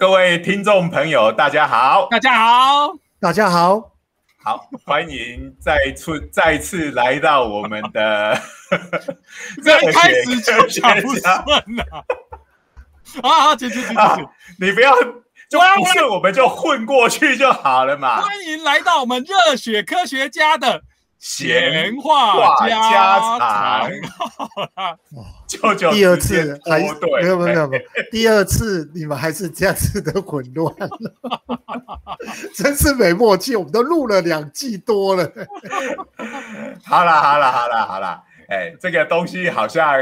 各位听众朋友，大家好，大家好，大家好，好，欢迎再次 再次来到我们的 这一开始就讲不顺了。啊，好，继续，继续，你不要就不是，我们就混过去就好了嘛。欢迎来到我们热血科学家的。闲话家常，舅舅第二次还没有没有没有，第二次你们还是这样子的混乱，真是没默契。我们都录了两季多了，好了好了好了好了，哎，这个东西好像。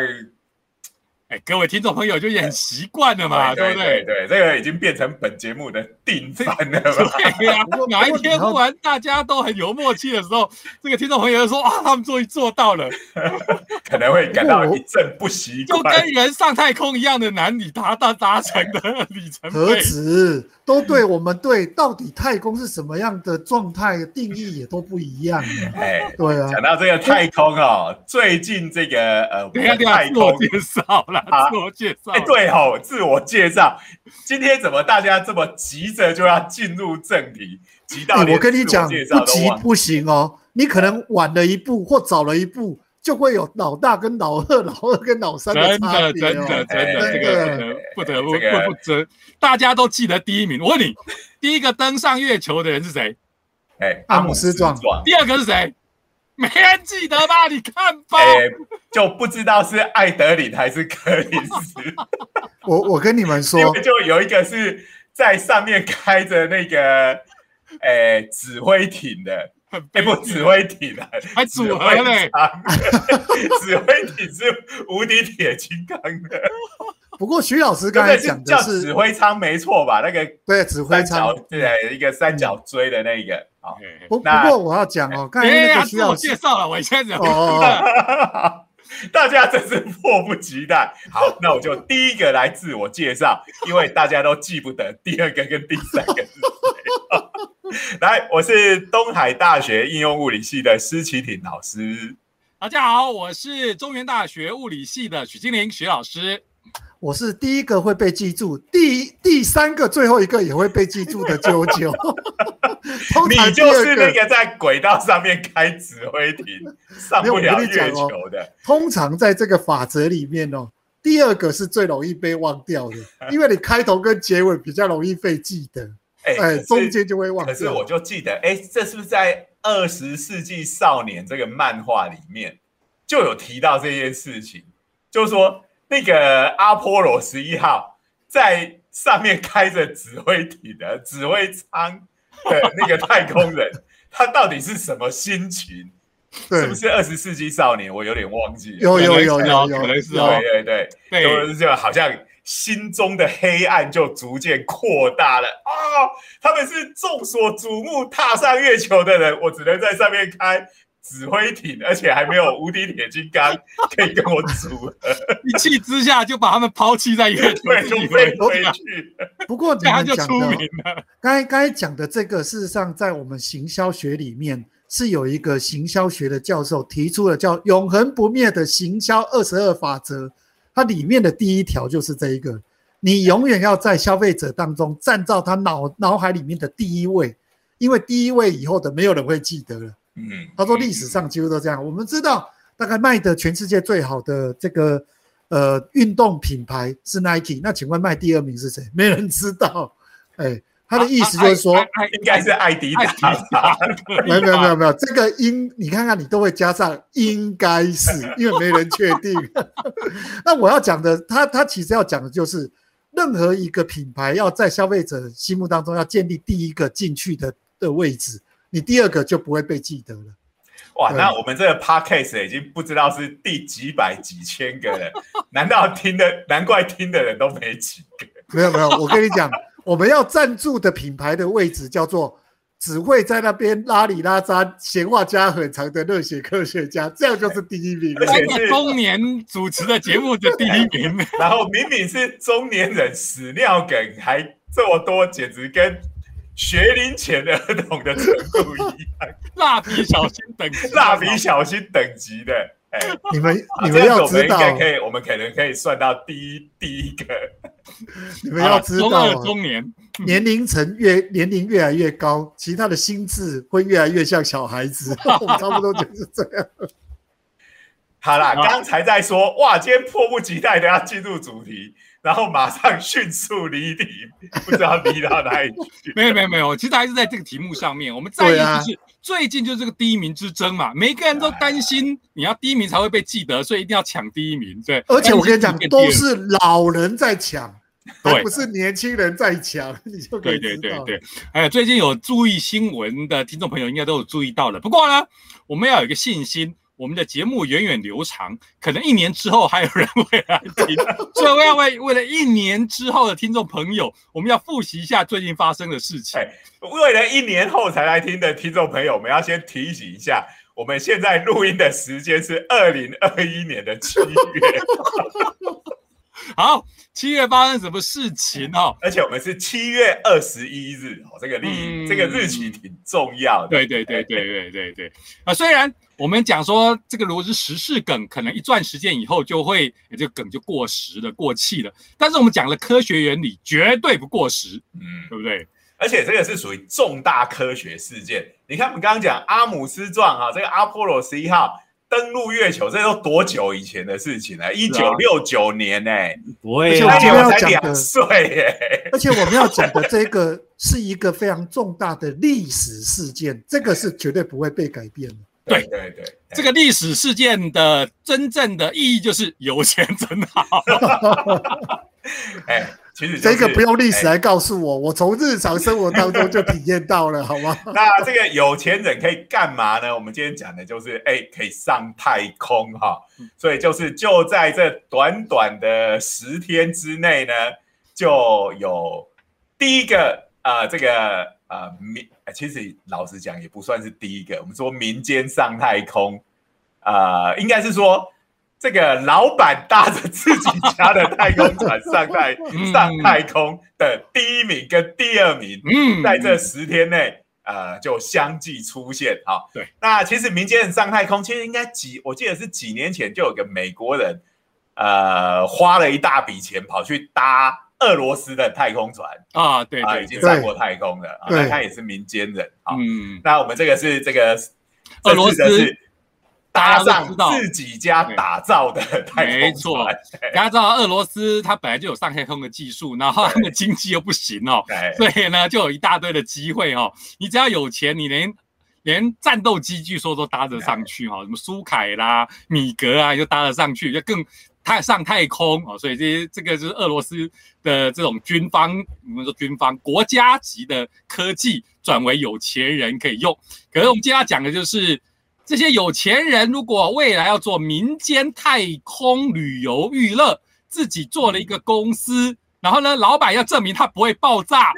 哎，各位听众朋友就也很习惯了嘛，对不对？对，这个已经变成本节目的定番了嘛。对呀，哪一天忽然大家都很有默契的时候，这个听众朋友就说：“ 啊，他们终于做到了。”可能会感到一阵不习惯，就跟人上太空一样的难以达到达成的里程何止都对我们对到底太空是什么样的状态定义也都不一样。哎，对啊。讲到这个太空哦，最近这个呃，太空介绍了。自我介绍，哎，对吼，自我介绍。今天怎么大家这么急着就要进入正题？急到我跟你讲，不急不行哦。你可能晚了一步或早了一步，就会有老大跟老二、老二跟老三的差别。真的，真的，真的，这个不得不不不争。大家都记得第一名。我问你，第一个登上月球的人是谁？哎，阿姆斯壮。第二个是谁？没人记得吧？你看吧，就不知道是艾德里还是克里斯。我我跟你们说，就有一个是在上面开着那个诶指挥艇的，哎不指挥体的，还组合嘞。指挥体是无敌铁金刚的。不过徐老师刚才讲的是指挥舱，没错吧？那个对指挥舱，对一个三角锥的那个。不不过我要讲哦，刚才那个需要介绍了，我现在讲，大家真是迫不及待。好，那我就第一个来自我介绍，因为大家都记不得第二个跟第三个是谁。来，我是东海大学应用物理系的施启挺老师。大家好，我是中原大学物理系的许金玲许老师。我是第一个会被记住，第第三个最后一个也会被记住的啾啾。你就是那个在轨道上面开指挥艇上不了月球的。通常在这个法则里面哦，第二个是最容易被忘掉的，因为你开头跟结尾比较容易被记得。哎，中间就会忘。可是我就记得，哎，这是不是在《二十世纪少年》这个漫画里面就有提到这件事情？就是说。那个阿波罗十一号在上面开着指挥艇的 指挥舱的那个太空人，他到底是什么心情？是不是二十世纪少年？我有点忘记。有有有有有，可能是哦。对对对，就是就好像心中的黑暗就逐渐扩大了啊！他们是众所瞩目踏上月球的人，我只能在上面开。指挥艇，而且还没有无敌铁金刚 可以跟我组，一气之下就把他们抛弃在月球飞回去。不过这样就出名了。刚才刚才讲的这个，事实上在我们行销学里面是有一个行销学的教授提出了叫“永恒不灭的行销二十二法则”，它里面的第一条就是这一个：你永远要在消费者当中站到他脑脑海里面的第一位，因为第一位以后的没有人会记得了。嗯，他说历史上几乎都这样。我们知道，大概卖的全世界最好的这个呃运动品牌是 Nike。那请问卖第二名是谁？没人知道。哎，他的意思就是说，应该是艾迪达。没有没有没有没有，这个应你看看，你都会加上应该是，因为没人确定。那我要讲的，他他其实要讲的就是，任何一个品牌要在消费者心目当中要建立第一个进去的的位置。你第二个就不会被记得了。哇，那我们这个 podcast 已经不知道是第几百几千个人，难道听的难怪听的人都没几个？没有没有，我跟你讲，我们要赞助的品牌的位置叫做只会在那边拉里拉扎闲话家很长的热血科学家，这样就是第一名。而且是中年主持的节目的第一名，然后明明是中年人屎尿梗还这么多，简直跟。学龄前的儿童的程度一样，蜡笔小新等级，蜡笔小新等级的，哎，你们你们要知道，可以，我们可能可以算到第一第一个。你们要知道，中年年龄层越年龄越来越高，其他的心智会越来越像小孩子。差不多就是这样。好啦，刚才在说哇，今天迫不及待的要进入主题。然后马上迅速离题，不知道离到哪里去。没有没有没有，其实还是在这个题目上面。我们在意就是最近就是这个第一名之争嘛，每个人都担心你要第一名才会被记得，所以一定要抢第一名。对，而且我跟你讲，都是老人在抢，而不是年轻人在抢。你就对对对对。哎，最近有注意新闻的听众朋友应该都有注意到了。不过呢，我们要有一个信心。我们的节目源远流长，可能一年之后还有人会来听，所以我要为为了一年之后的听众朋友，我们要复习一下最近发生的事情。为了一年后才来听的听众朋友，我们要先提醒一下，我们现在录音的时间是二零二一年的七月。好，七月发生什么事情哦？而且我们是七月二十一日哦，这个历这个日期挺重要的。对对对对对对对。啊，虽然我们讲说这个如果是时事梗，可能一段时间以后就会这个梗就过时了、过气了。但是我们讲了科学原理，绝对不过时，嗯，对不对？而且这个是属于重大科学事件。你看，我们刚刚讲阿姆斯壮啊，这个阿波罗十一号。登陆月球，这都多久以前的事情了？一九六九年呢？不会，而且我们要讲的，而且我们要讲的这个是一个非常重大的历史事件，这个是绝对不会被改变的。对对对，这个历史事件的真正的意义就是有钱真好。哎。其实这个不用历史来告诉我，我从日常生活当中就体验到了，好吗？那这个有钱人可以干嘛呢？我们今天讲的就是，哎，可以上太空哈。所以就是就在这短短的十天之内呢，就有第一个呃，这个呃民，其实老实讲也不算是第一个。我们说民间上太空，呃，应该是说。这个老板搭着自己家的太空船上太 上太空的第一名跟第二名，在这十天内，呃，就相继出现。哈，对。那其实民间上太空，其实应该几，我记得是几年前就有个美国人，呃，花了一大笔钱跑去搭俄罗斯的太空船啊，对对，已经上过太空了。那他也是民间人啊。嗯，那我们这个是这个俄罗斯。搭上自己家打造的太空船，没错。大家知道俄罗斯它本来就有上太空的技术，然后他们经济又不行哦，所以呢就有一大堆的机会哦。你只要有钱，你连连战斗机据说都搭得上去哈，什么苏凯啦、米格啊，就搭得上去，就更太上太空哦。所以这些这个就是俄罗斯的这种军方，我们说军方国家级的科技转为有钱人可以用。可是我们今天要讲的就是。这些有钱人如果未来要做民间太空旅游娱乐，自己做了一个公司，然后呢，老板要证明他不会爆炸，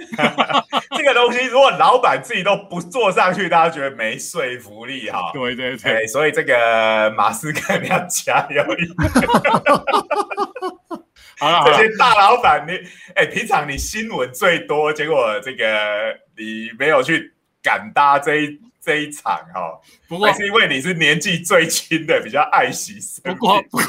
这个东西如果老板自己都不坐上去，大家觉得没说服力哈。对对对，所以这个马斯克你要加油一点。好了，这些大老板，你哎，平常你新闻最多，结果这个你没有去敢搭这一。这一场哈，不过是因为你是年纪最轻的，比较爱惜生不过不过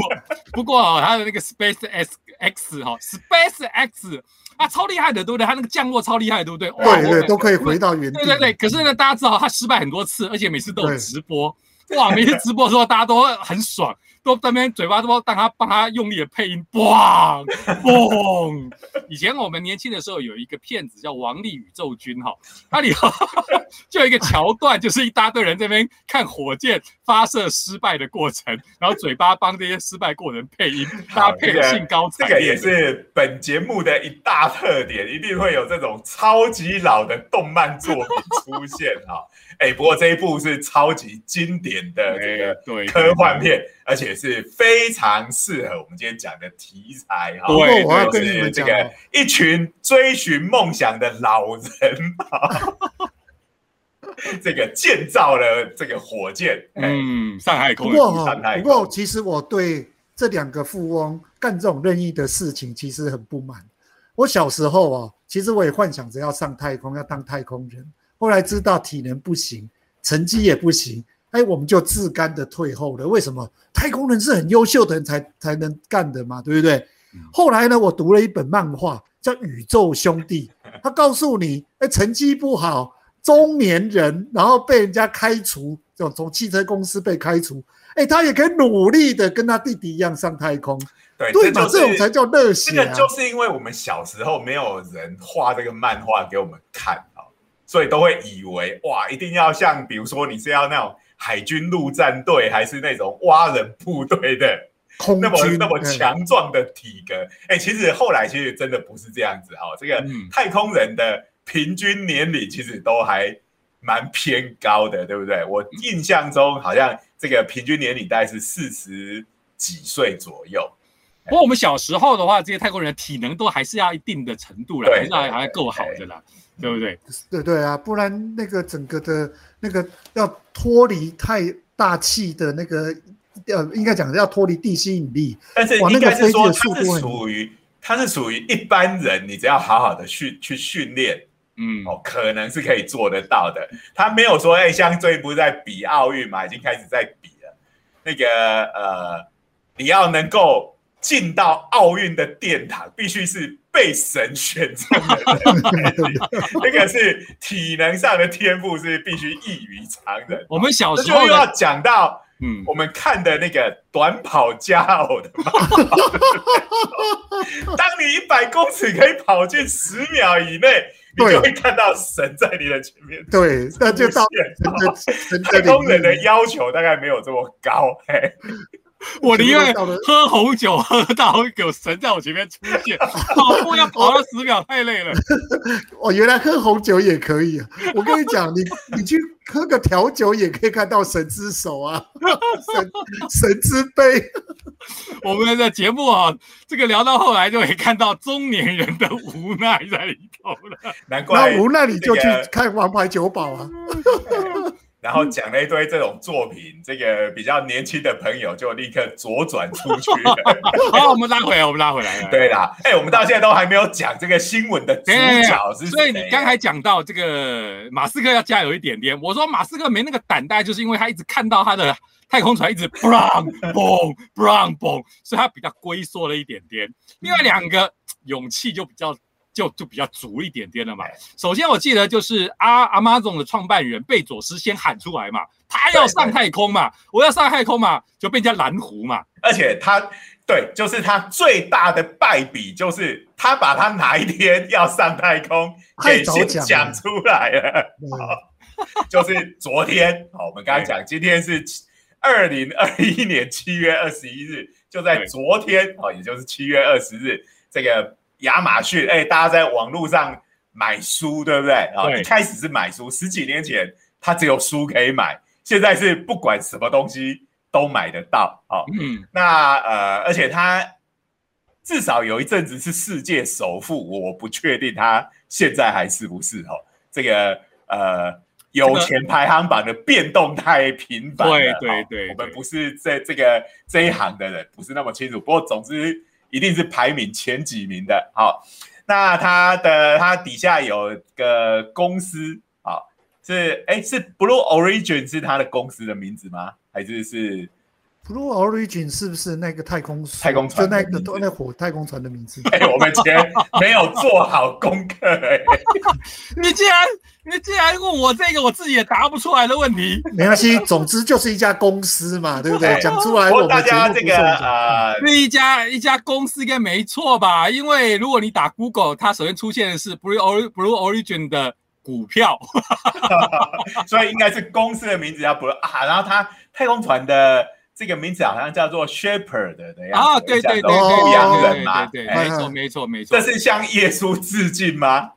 不过哦，他的那个 Space X X 哈，Space X 啊，超厉害的，对不对？它那个降落超厉害，对不对？对对，都可以回到原地。对对对，可是呢，大家知道他失败很多次，而且每次都有直播。哇，每次直播的时候，大家都很爽。都在那边嘴巴都帮他帮他用力的配音，嘣嘣。以前我们年轻的时候有一个骗子叫《王力宇宙军》哈，那里 就有一个桥段，就是一大堆人这边看火箭发射失败的过程，然后嘴巴帮这些失败过程配音，搭配的兴高采烈。这个也是本节目的一大特点，一定会有这种超级老的动漫作品出现哈。哎，不过这一部是超级经典的这个科幻片，而且是非常适合我们今天讲的题材哈。对，我要跟你们这个一群追寻梦想的老人 这个建造了这个火箭，嗯，上海空。不过哈，不过其实我对这两个富翁干这种任意的事情其实很不满。我小时候啊，其实我也幻想着要上太空，要当太空人。后来知道体能不行，成绩也不行，哎，我们就自甘的退后了。为什么？太空人是很优秀的人才才能干的嘛，对不对？后来呢，我读了一本漫画叫《宇宙兄弟 》，他告诉你，哎，成绩不好，中年人，然后被人家开除，就从汽车公司被开除，哎，他也可以努力的跟他弟弟一样上太空。对，对嘛，这种才叫热血。这个就是因为我们小时候没有人画这个漫画给我们看啊，所以都会以为哇，一定要像比如说你是要那种海军陆战队，还是那种蛙人部队的。那么那么强壮的体格，哎，其实后来其实真的不是这样子哈。这个太空人的平均年龄其实都还蛮偏高的，对不对？我印象中好像这个平均年龄大概是四十几岁左右。不过我们小时候的话，这些太空人体能都还是要一定的程度了，还是还够好的啦，对不对？对对啊，不然那个整个的那个要脱离太大气的那个。要应该讲要脱离地心引力，但是应该是说它是属于它是属于一般人，你只要好好的训去训练，嗯，哦，可能是可以做得到的。他没有说，哎，像最近不是在比奥运嘛，已经开始在比了。那个呃，你要能够进到奥运的殿堂，必须是被神选中的，那个是体能上的天赋是必须异于常人。我们小时候又要讲到。嗯，我们看的那个短跑加偶的嘛，当你一百公尺可以跑进十秒以内，你就会看到神在你的前面。对，那就到 太空人的要求大概没有这么高。我宁愿喝红酒喝到有神在我前面出现，跑步要跑到十秒太累了。哦，原来喝红酒也可以啊！我跟你讲，你你去喝个调酒也可以看到神之手啊，神神之杯。我们的节目啊，这个聊到后来就可以看到中年人的无奈在里头了。难怪，那无奈你就去看《王牌酒保》啊。然后讲了一堆这种作品，这个比较年轻的朋友就立刻左转出去。好，我们拉回来，我们拉回来。对啦，哎，我们到现在都还没有讲这个新闻的主角是谁。所以你刚才讲到这个马斯克要加油一点点，我说马斯克没那个胆大，就是因为他一直看到他的太空船一直 brown boom brown boom，所以他比较龟缩了一点点。另外两个 勇气就比较。就就比较足一点点了嘛。首先我记得就是阿阿妈总的创办人贝佐斯先喊出来嘛，他要上太空嘛，我要上太空嘛，就被人家拦湖嘛。而且他对，就是他最大的败笔，就是他把他哪一天要上太空给先讲出来了。就是昨天，好，我们刚刚讲，今天是二零二一年七月二十一日，就在昨天，哦，也就是七月二十日，这个。亚马逊，哎，大家在网络上买书，对不对？啊，一开始是买书，十几年前他只有书可以买，现在是不管什么东西都买得到。哦，嗯，那呃，而且他至少有一阵子是世界首富，我不确定他现在还是不是哦。这个呃，有钱排行榜的变动太频繁了。对对对，我们不是在这个这一行的人，不是那么清楚。不过总之。一定是排名前几名的，好，那他的他底下有个公司，好，是哎是 Blue Origin 是他的公司的名字吗？还是是 Blue Origin 是不是那个太空太空船就那个那火太空船的名字？哎，我们今天没有做好功课，哎，你竟然。你竟然问我这个我自己也答不出来的问题，没关系，总之就是一家公司嘛，对不对？讲出来，我大家这个呃，是一家一家公司应该没错吧？因为如果你打 Google，它首先出现的是 Blue Blue Origin 的股票，所以应该是公司的名字叫 Blue 啊。然后它太空船的这个名字好像叫做 Shepherd 的样啊，对对对对，牧羊人嘛，对，没错没错没错，这是向耶稣致敬吗？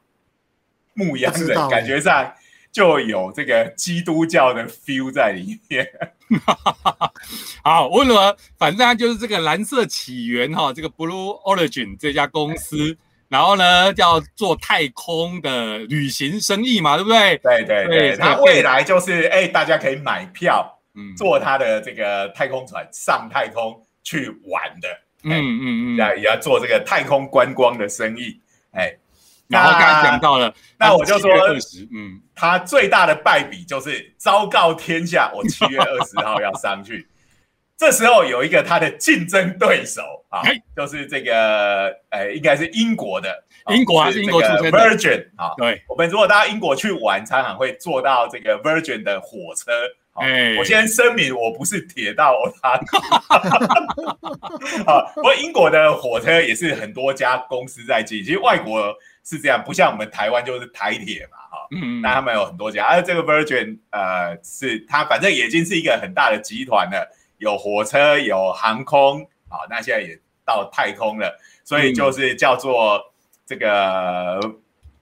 牧羊人感觉上就有这个基督教的 feel 在里面。好，无论反正就是这个蓝色起源哈，这个 Blue Origin 这家公司，然后呢叫做太空的旅行生意嘛，对不对？对对对，它未来就是哎，大家可以买票，嗯，坐他的这个太空船上太空去玩的，嗯嗯嗯，要也要做这个太空观光的生意，哎。然后刚刚讲到了，那我就说二十，嗯，他最大的败笔就是昭告天下，我七月二十号要上去。这时候有一个他的竞争对手啊，就是这个呃，应该是英国的，英国还是英国出身的 Virgin 啊。对，我们如果大家英国去玩，常常会坐到这个 Virgin 的火车。哎，我先声明，我不是铁道他。好，不过英国的火车也是很多家公司在进，其实外国是这样，不像我们台湾就是台铁嘛，哈。嗯嗯。那他们有很多家，而这个 Virgin 呃，是它反正已经是一个很大的集团了。有火车，有航空，好，那现在也到太空了，所以就是叫做这个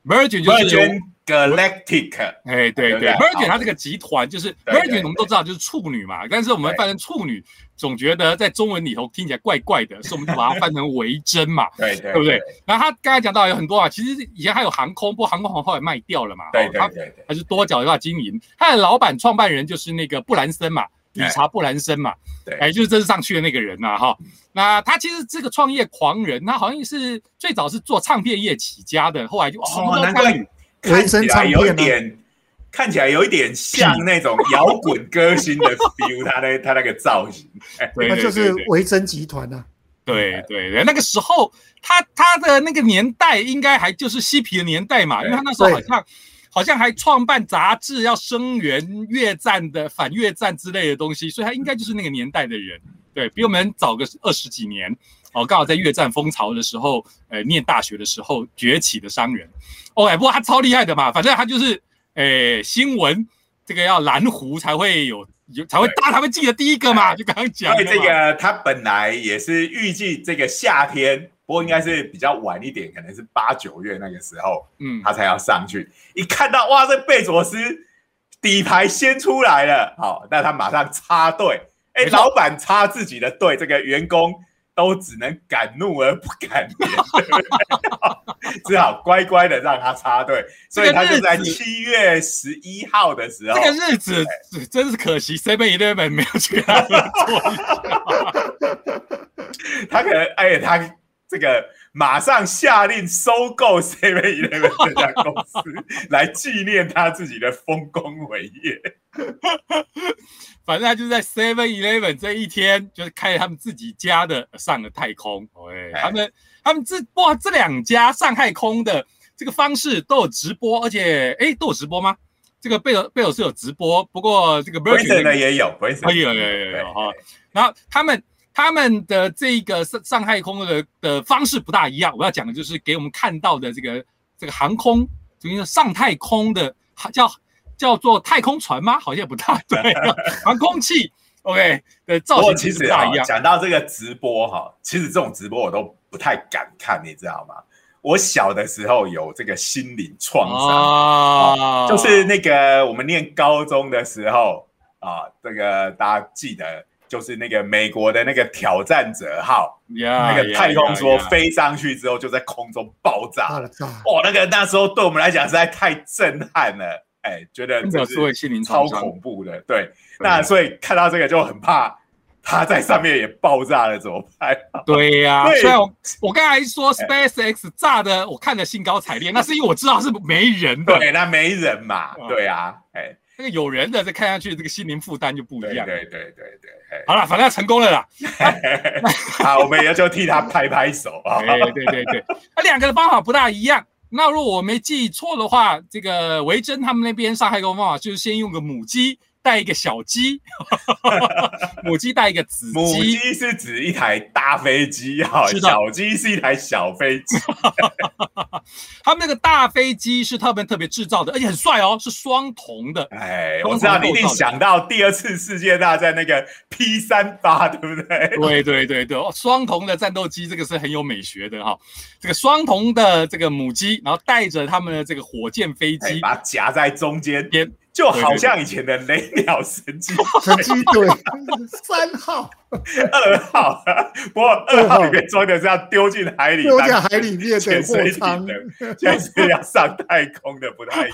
Virgin，就是 Galactic，哎，对对，Virgin 它这个集团就是 Virgin，我们都知道就是处女嘛，但是我们翻成处女，总觉得在中文里头听起来怪怪的，所以我们就把它翻成维珍嘛，对对，对不对？然后他刚才讲到有很多啊，其实以前还有航空，不过航空后来卖掉了嘛，对对对，它是多角化经营，他的老板创办人就是那个布兰森嘛。理查布兰森嘛，对，哎，就是这次上去的那个人呐，哈，那他其实这个创业狂人，他好像是最早是做唱片业起家的，后来就哦，难怪看起来有一点，看起来有一点像那种摇滚歌星的 feel，他的他那个造型，那就是维珍集团呐，对对对，那个时候他他的那个年代应该还就是嬉皮的年代嘛，因为他那时候好像。好像还创办杂志，要声援越战的反越战之类的东西，所以他应该就是那个年代的人，对比我们早个二十几年，哦，刚好在越战风潮的时候，呃，念大学的时候崛起的商人。哦，不过他超厉害的嘛，反正他就是，呃，新闻这个要蓝湖才会有，有才会大家才会记得第一个嘛，就刚刚讲。因为这个他本来也是预计这个夏天。不过应该是比较晚一点，可能是八九月那个时候，嗯，他才要上去。一看到哇，这贝佐斯底牌先出来了，好，那他马上插队。哎，老板插自己的队，这个员工都只能敢怒而不敢言，只好乖乖的让他插队。所以他就在七月十一号的时候，这个日子真是可惜，Seven Eleven 没有去跟他做。他可能，哎，他。这个马上下令收购 Seven Eleven 这家公司，来纪念他自己的丰功伟业。反正他就在 Seven Eleven 这一天，就是开他们自己家的上了太空。哎，他们他们这哇，这两家上太空的这个方式都有直播，而且哎，都有直播吗？这个贝尔贝尔是有直播，不过这个 Virgin 的也有，Virgin 有有有有哈。然后他们。他们的这个上上太空的的方式不大一样，我要讲的就是给我们看到的这个这个航空，就是上太空的叫叫做太空船吗？好像不大 对，航空器，OK 的造型其实不大一样。讲到这个直播哈，其实这种直播我都不太敢看，你知道吗？我小的时候有这个心灵创伤，就是那个我们念高中的时候啊，这个大家记得。就是那个美国的那个挑战者号，那个太空梭飞上去之后就在空中爆炸，哇！那个那时候对我们来讲实在太震撼了，哎，觉得这是超恐怖的。对，那所以看到这个就很怕，它在上面也爆炸了怎么办？对呀，所以我我刚才说 SpaceX 炸的，我看的兴高采烈，那是因为我知道是没人的，对，那没人嘛，对啊，哎。那个有人的，这看上去，这个心灵负担就不一样。对对对对，好了，反正成功了啦。好，我们也就替他拍拍手啊。对对对对，那两个的方法不大一样。那如果我没记错的话，这个维珍他们那边上海工方法就是先用个母鸡。带一个小鸡，母鸡带一个子鸡。母鸡是指一台大飞机哈，小鸡是一台小飞机。他们那个大飞机是特别特别制造的，而且很帅哦，是双铜的。哎，我知道你一定想到第二次世界大战那个 P 三八，对不对？对对对对，双铜的战斗机，这个是很有美学的哈。这个双铜的这个母鸡，然后带着他们的这个火箭飞机，把它夹在中间边。就好像以前的雷鸟神机，神机对 三号、二号，不过二号里面装的是要丢进海里，丢进海里面的货舱，现在是要上太空的，不太一样。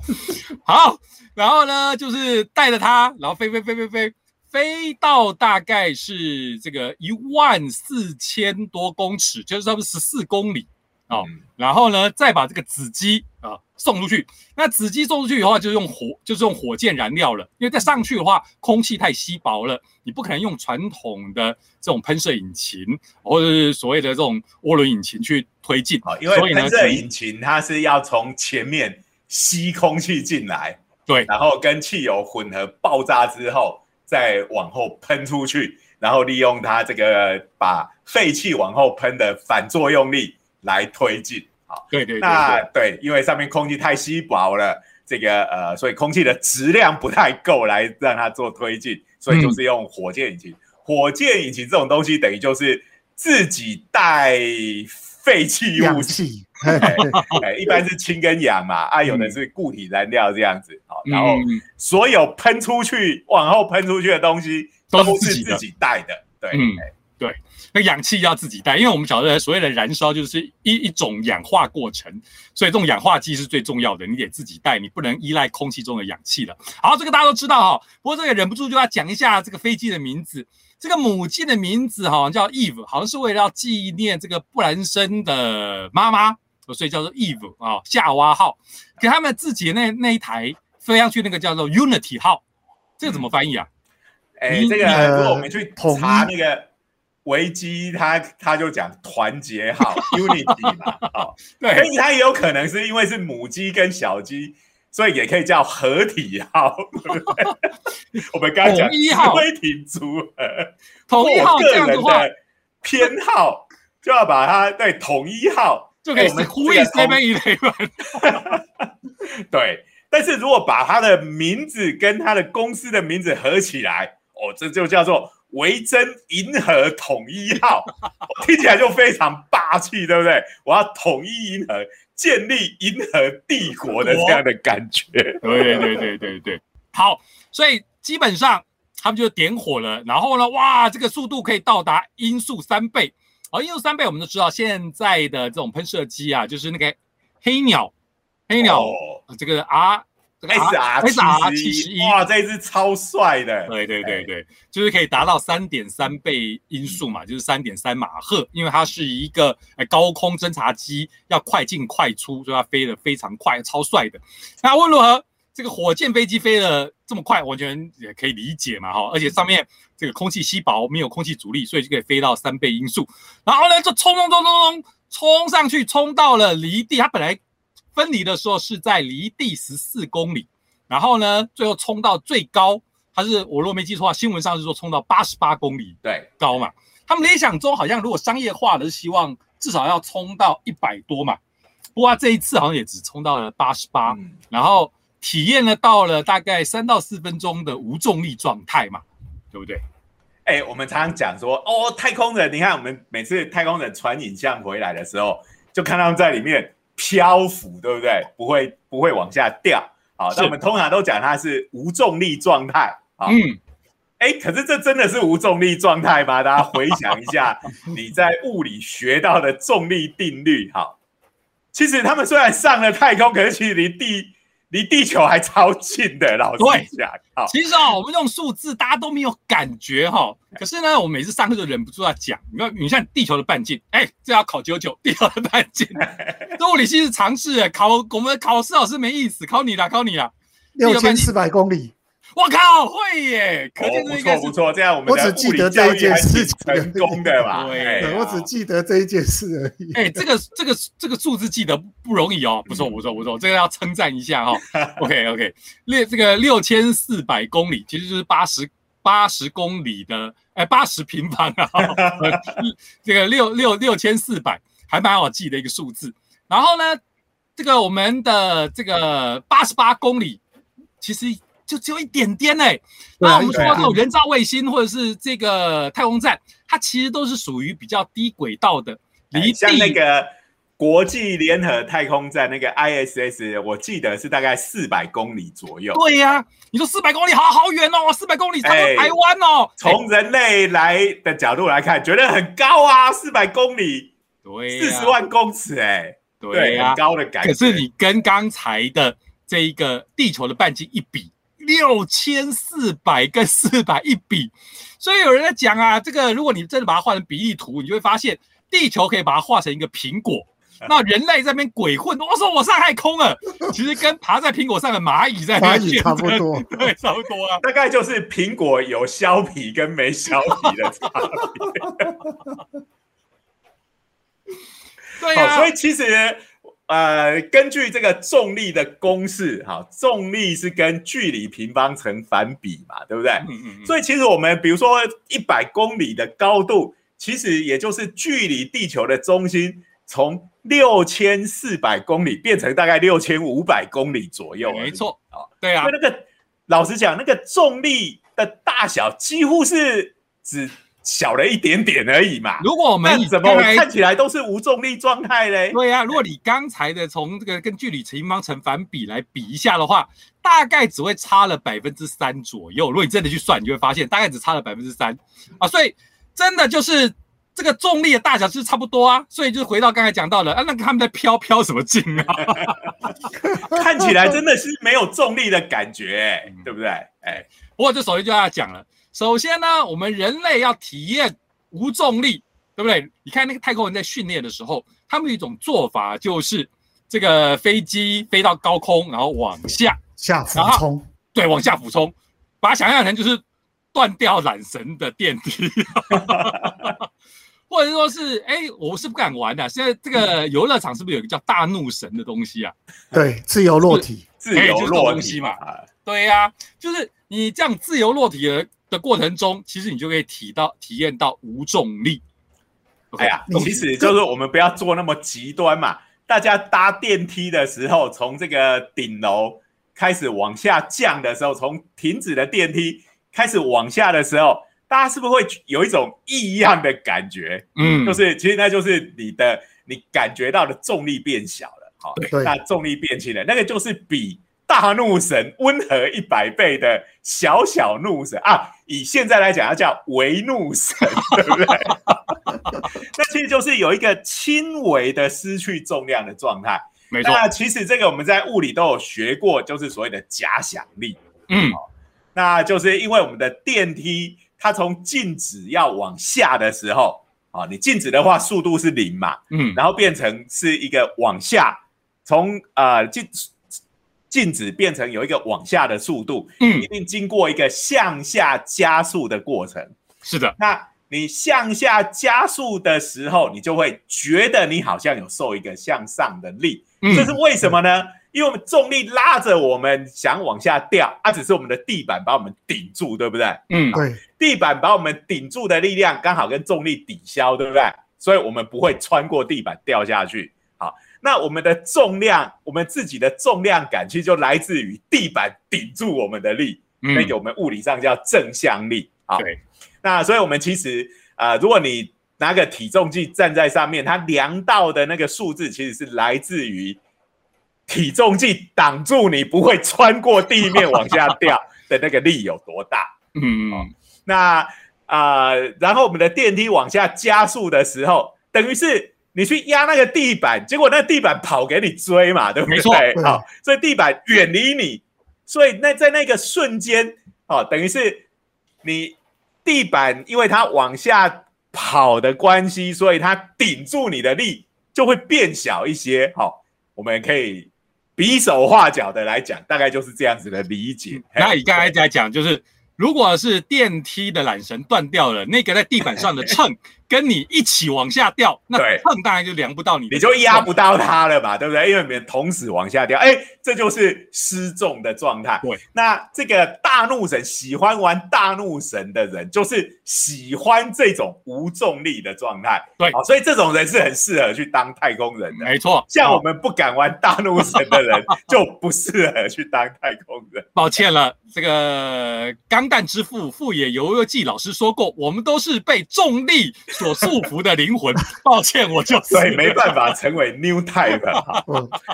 好，然后呢，就是带着它，然后飞飞飞飞飞，飞到大概是这个一万四千多公尺，就是差不多十四公里。哦，然后呢，再把这个子机啊送出去。那子机送出去以后，就用火，就是用火箭燃料了。因为再上去的话，空气太稀薄了，你不可能用传统的这种喷射引擎或者是所谓的这种涡轮引擎去推进。因为喷射引擎它是要从前面吸空气进来，对，然后跟汽油混合爆炸之后，再往后喷出去，然后利用它这个把废气往后喷的反作用力。来推进，好，对对，那对，因为上面空气太稀薄了，这个呃，所以空气的质量不太够来让它做推进，所以就是用火箭引擎。火箭引擎这种东西等于就是自己带废弃物。气，哎，一般是氢跟氧嘛，啊，有的是固体燃料这样子，好，然后所有喷出去往后喷出去的东西都是自己带的，对，嗯，对。那氧气要自己带，因为我们晓得所谓的燃烧就是一一种氧化过程，所以这种氧化剂是最重要的，你得自己带，你不能依赖空气中的氧气了。好，这个大家都知道哈，不过这个忍不住就要讲一下这个飞机的名字。这个母机的名字哈叫 Eve，好像是为了要纪念这个布兰森的妈妈，所以叫做 Eve 啊，夏娃号。给他们自己那那一台飞上去那个叫做 Unity 号，这个怎么翻译啊？哎，这个如果我们去查那个。维基他他就讲团结号 Unity 嘛，哦，对，所以它也有可能是因为是母鸡跟小鸡，所以也可以叫合体号。我们刚刚讲推挺组合，统一号这样的话，偏好就要把它对统一号就可以呼应 Seven Eleven。对，但是如果把它的名字跟它的公司的名字合起来，哦，这就叫做。维珍银河统一号 听起来就非常霸气，对不对？我要统一银河，建立银河帝国的这样的感觉。对对对对对，好，所以基本上他们就点火了，然后呢，哇，这个速度可以到达音速三倍。而音速三倍，我们都知道现在的这种喷射机啊，就是那个黑鸟，黑鸟这个 R。S R S R 七十一，哇，这一只超帅的。对对对对，就是可以达到三点三倍音速嘛，就是三点三马赫，因为它是一个高空侦察机，要快进快出，所以它飞得非常快，超帅的。那无论如何，这个火箭飞机飞得这么快，完全也可以理解嘛，哈。而且上面这个空气稀薄，没有空气阻力，所以就可以飞到三倍音速。然后呢，就冲冲冲冲冲冲上去，冲到了离地，它本来。分离的时候是在离地十四公里，然后呢，最后冲到最高，它是我若没记错的话，新闻上是说冲到八十八公里对高嘛。他们理想中好像如果商业化的是希望至少要冲到一百多嘛，不过这一次好像也只冲到了八十八，然后体验了到了大概三到四分钟的无重力状态嘛，对不对？哎，我们常常讲说哦，太空人，你看我们每次太空人传影像回来的时候，就看他们在里面。漂浮对不对？不会不会往下掉好，那我们通常都讲它是无重力状态啊。嗯，哎，可是这真的是无重力状态吗？大家回想一下 你在物理学到的重力定律哈。其实他们虽然上了太空，可是其实离地。离地球还超近的，老实讲。其实啊，我们用数字大家都没有感觉哈。可是呢，我每次上课就忍不住要讲。你看，你像地球的半径，哎，这要考九九，地球的半径。这物理系是常识，考我们考试老师没意思，考你啦，考你了。六千四百公里。我靠，会耶！可见不错不错，这样我们我只记得这一件事情成功的吧。对，我只记得这一件事而已。哎，这个这个这个数字记得不容易哦，不错不错不错，这个要称赞一下哈。OK OK，六这个六千四百公里其实就是八十八十公里的，哎，八十平方啊。这个六六六千四百还蛮好记的一个数字。然后呢，这个我们的这个八十八公里其实。就只有一点点呢。那我们说这种人造卫星或者是这个太空站，它其实都是属于比较低轨道的，离像那个国际联合太空站那个 ISS，我记得是大概四百公里左右。对呀，你说四百公里好好远哦，四百公里差不多台湾哦。从人类来的角度来看，觉得很高啊，四百公里，对，四十万公尺，哎，对，很高的感觉。可是你跟刚才的这一个地球的半径一比。六千四百跟四百一比，所以有人在讲啊，这个如果你真的把它画成比例图，你就会发现地球可以把它画成一个苹果，那人类在那边鬼混，我说我上太空了，其实跟爬在苹果上的蚂蚁在蚂蚁差不多，对，差不多啊，大概就是苹果有削皮跟没削皮的差别。对呀，所以其实。呃，根据这个重力的公式，哈，重力是跟距离平方成反比嘛，对不对？嗯嗯。所以其实我们比如说一百公里的高度，其实也就是距离地球的中心从六千四百公里变成大概六千五百公里左右。没错，啊，对啊。那个老实讲，那个重力的大小几乎是只。小了一点点而已嘛。如果我们怎么看起来都是无重力状态嘞？对呀，如果你刚才的从这个跟距离平方成反比来比一下的话，大概只会差了百分之三左右。如果你真的去算，你就会发现大概只差了百分之三啊。所以真的就是这个重力的大小是差不多啊。所以就回到刚才讲到的啊，那个他们在飘飘什么劲啊？看起来真的是没有重力的感觉，对不对？哎，不过这首先就要讲了。首先呢，我们人类要体验无重力，对不对？你看那个太空人在训练的时候，他们有一种做法就是这个飞机飞到高空，然后往下下俯冲，对，往下俯冲，把它想象成就是断掉缆绳的电梯，或者说是哎，我是不敢玩的。现在这个游乐场是不是有一个叫大怒神的东西啊？对，自由落体，自由落体嘛。对呀，就是你这样自由落体的。的过程中，其实你就可以体到体验到无重力。哎呀，其实就是我们不要做那么极端嘛。大家搭电梯的时候，从这个顶楼开始往下降的时候，从停止的电梯开始往下的时候，大家是不是会有一种异样的感觉？嗯，就是其实那就是你的你感觉到的重力变小了，好，那重力变轻了，那个就是比。大怒神温和一百倍的小小怒神啊，以现在来讲，它叫微怒神，对不对？那其实就是有一个轻微的失去重量的状态。没错，那其实这个我们在物理都有学过，就是所谓的假想力。嗯，那就是因为我们的电梯它从静止要往下的时候，啊，你静止的话速度是零嘛，嗯，然后变成是一个往下，从呃静。静止变成有一个往下的速度，嗯，一定经过一个向下加速的过程。是的，那你向下加速的时候，你就会觉得你好像有受一个向上的力。这是为什么呢？因为我们重力拉着我们想往下掉，它只是我们的地板把我们顶住，对不对？嗯，对，地板把我们顶住的力量刚好跟重力抵消，对不对？所以我们不会穿过地板掉下去。那我们的重量，我们自己的重量感，其实就来自于地板顶住我们的力，那个我们物理上叫正向力啊。对。那所以，我们其实啊，如果你拿个体重计站在上面，它量到的那个数字，其实是来自于体重计挡住你不会穿过地面往下掉的那个力有多大。嗯。那啊，然后我们的电梯往下加速的时候，等于是。你去压那个地板，结果那地板跑给你追嘛，对不对？没错，好，所以地板远离你，所以那在那个瞬间，哦，等于是你地板因为它往下跑的关系，所以它顶住你的力就会变小一些。好，我们可以比手画脚的来讲，大概就是这样子的理解。那你刚才在讲，就是如果是电梯的缆绳断掉了，那个在地板上的秤。跟你一起往下掉，那秤当然就量不到你，你就压不到它了嘛，对不对？因为你们同时往下掉，哎，这就是失重的状态。对，那这个大怒神喜欢玩大怒神的人，就是喜欢这种无重力的状态。对，所以这种人是很适合去当太空人的。没错，像我们不敢玩大怒神的人，就不适合去当太空人。抱歉了，这个钢弹之父富野由悠季老师说过，我们都是被重力。所束缚的灵魂，抱歉，我就所以没办法成为 New Type。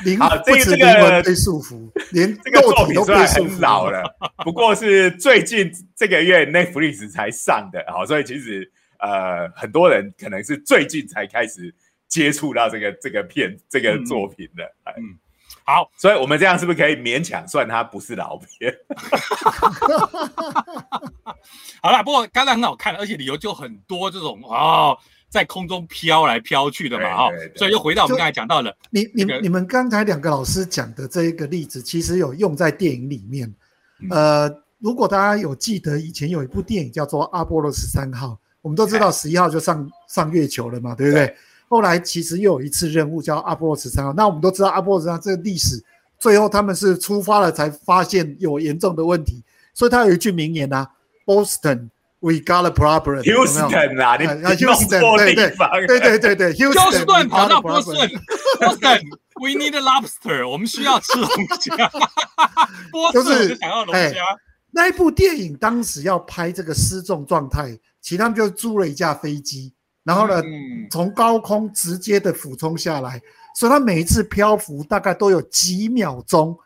灵好，这个这个被束缚，连这个作品虽然很老了，不过是最近这个月 Netflix 才上的，好，所以其实呃，很多人可能是最近才开始接触到这个这个片这个作品的，嗯。好，所以我们这样是不是可以勉强算它不是老片？好了，不过刚才很好看，而且理由就很多，这种哦，在空中飘来飘去的嘛，哈，所以又回到我们刚才讲到的，你你你们刚才两个老师讲的这一个例子，其实有用在电影里面。呃，如果大家有记得以前有一部电影叫做《阿波罗十三号》，我们都知道十一号就上上月球了嘛，对不对？后来其实又有一次任务叫阿波罗十三号，那我们都知道阿波罗十三这个历史，最后他们是出发了才发现有严重的问题，所以他有一句名言啊，Boston。We got a problem. Houston 啊，你啊，Houston，对对对对对对，Houston 跑到波士顿，Boston，We need a lobster，我们需要吃龙虾。波士顿想要龙虾。那一部电影当时要拍这个失重状态，其他们就租了一架飞机，然后呢，从高空直接的俯冲下来，所以它每一次漂浮大概都有几秒钟。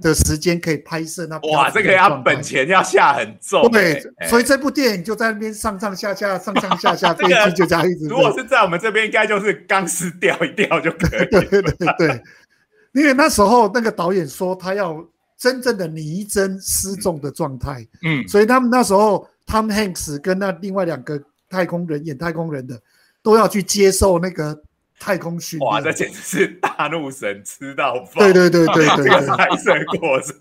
的时间可以拍摄那哇，这个要本钱要下很重，对，所以这部电影就在那边上上下下，上上下下，飞机就这样一直。如果是在我们这边，应该就是钢丝吊一吊就可以。对对对，因为那时候那个导演说他要真正的拟真失重的状态，嗯，所以他们那时候 Tom Hanks 跟那另外两个太空人演太空人的都要去接受那个。太空训练，哇，这简直是大怒神吃到饱！对对对对对，拍摄过程，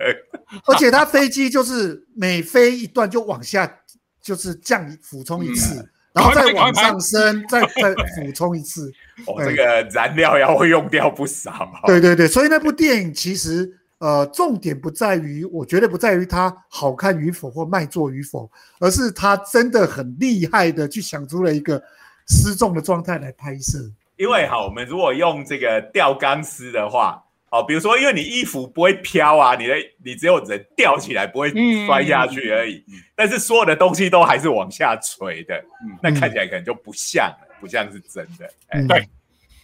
而且他飞机就是每飞一段就往下，就是降俯冲一次，然后再往上升，再 再俯冲一次。哦，这个燃料要会用掉不少。对对对，所以那部电影其实呃，重点不在于，我觉得不在于它好看与否或卖座与否，而是他真的很厉害的去想出了一个失重的状态来拍摄。因为哈，我们如果用这个吊钢丝的话，哦，比如说，因为你衣服不会飘啊，你的你只有人吊起来不会摔下去而已，但是所有的东西都还是往下垂的，那看起来可能就不像，不像是真的。对，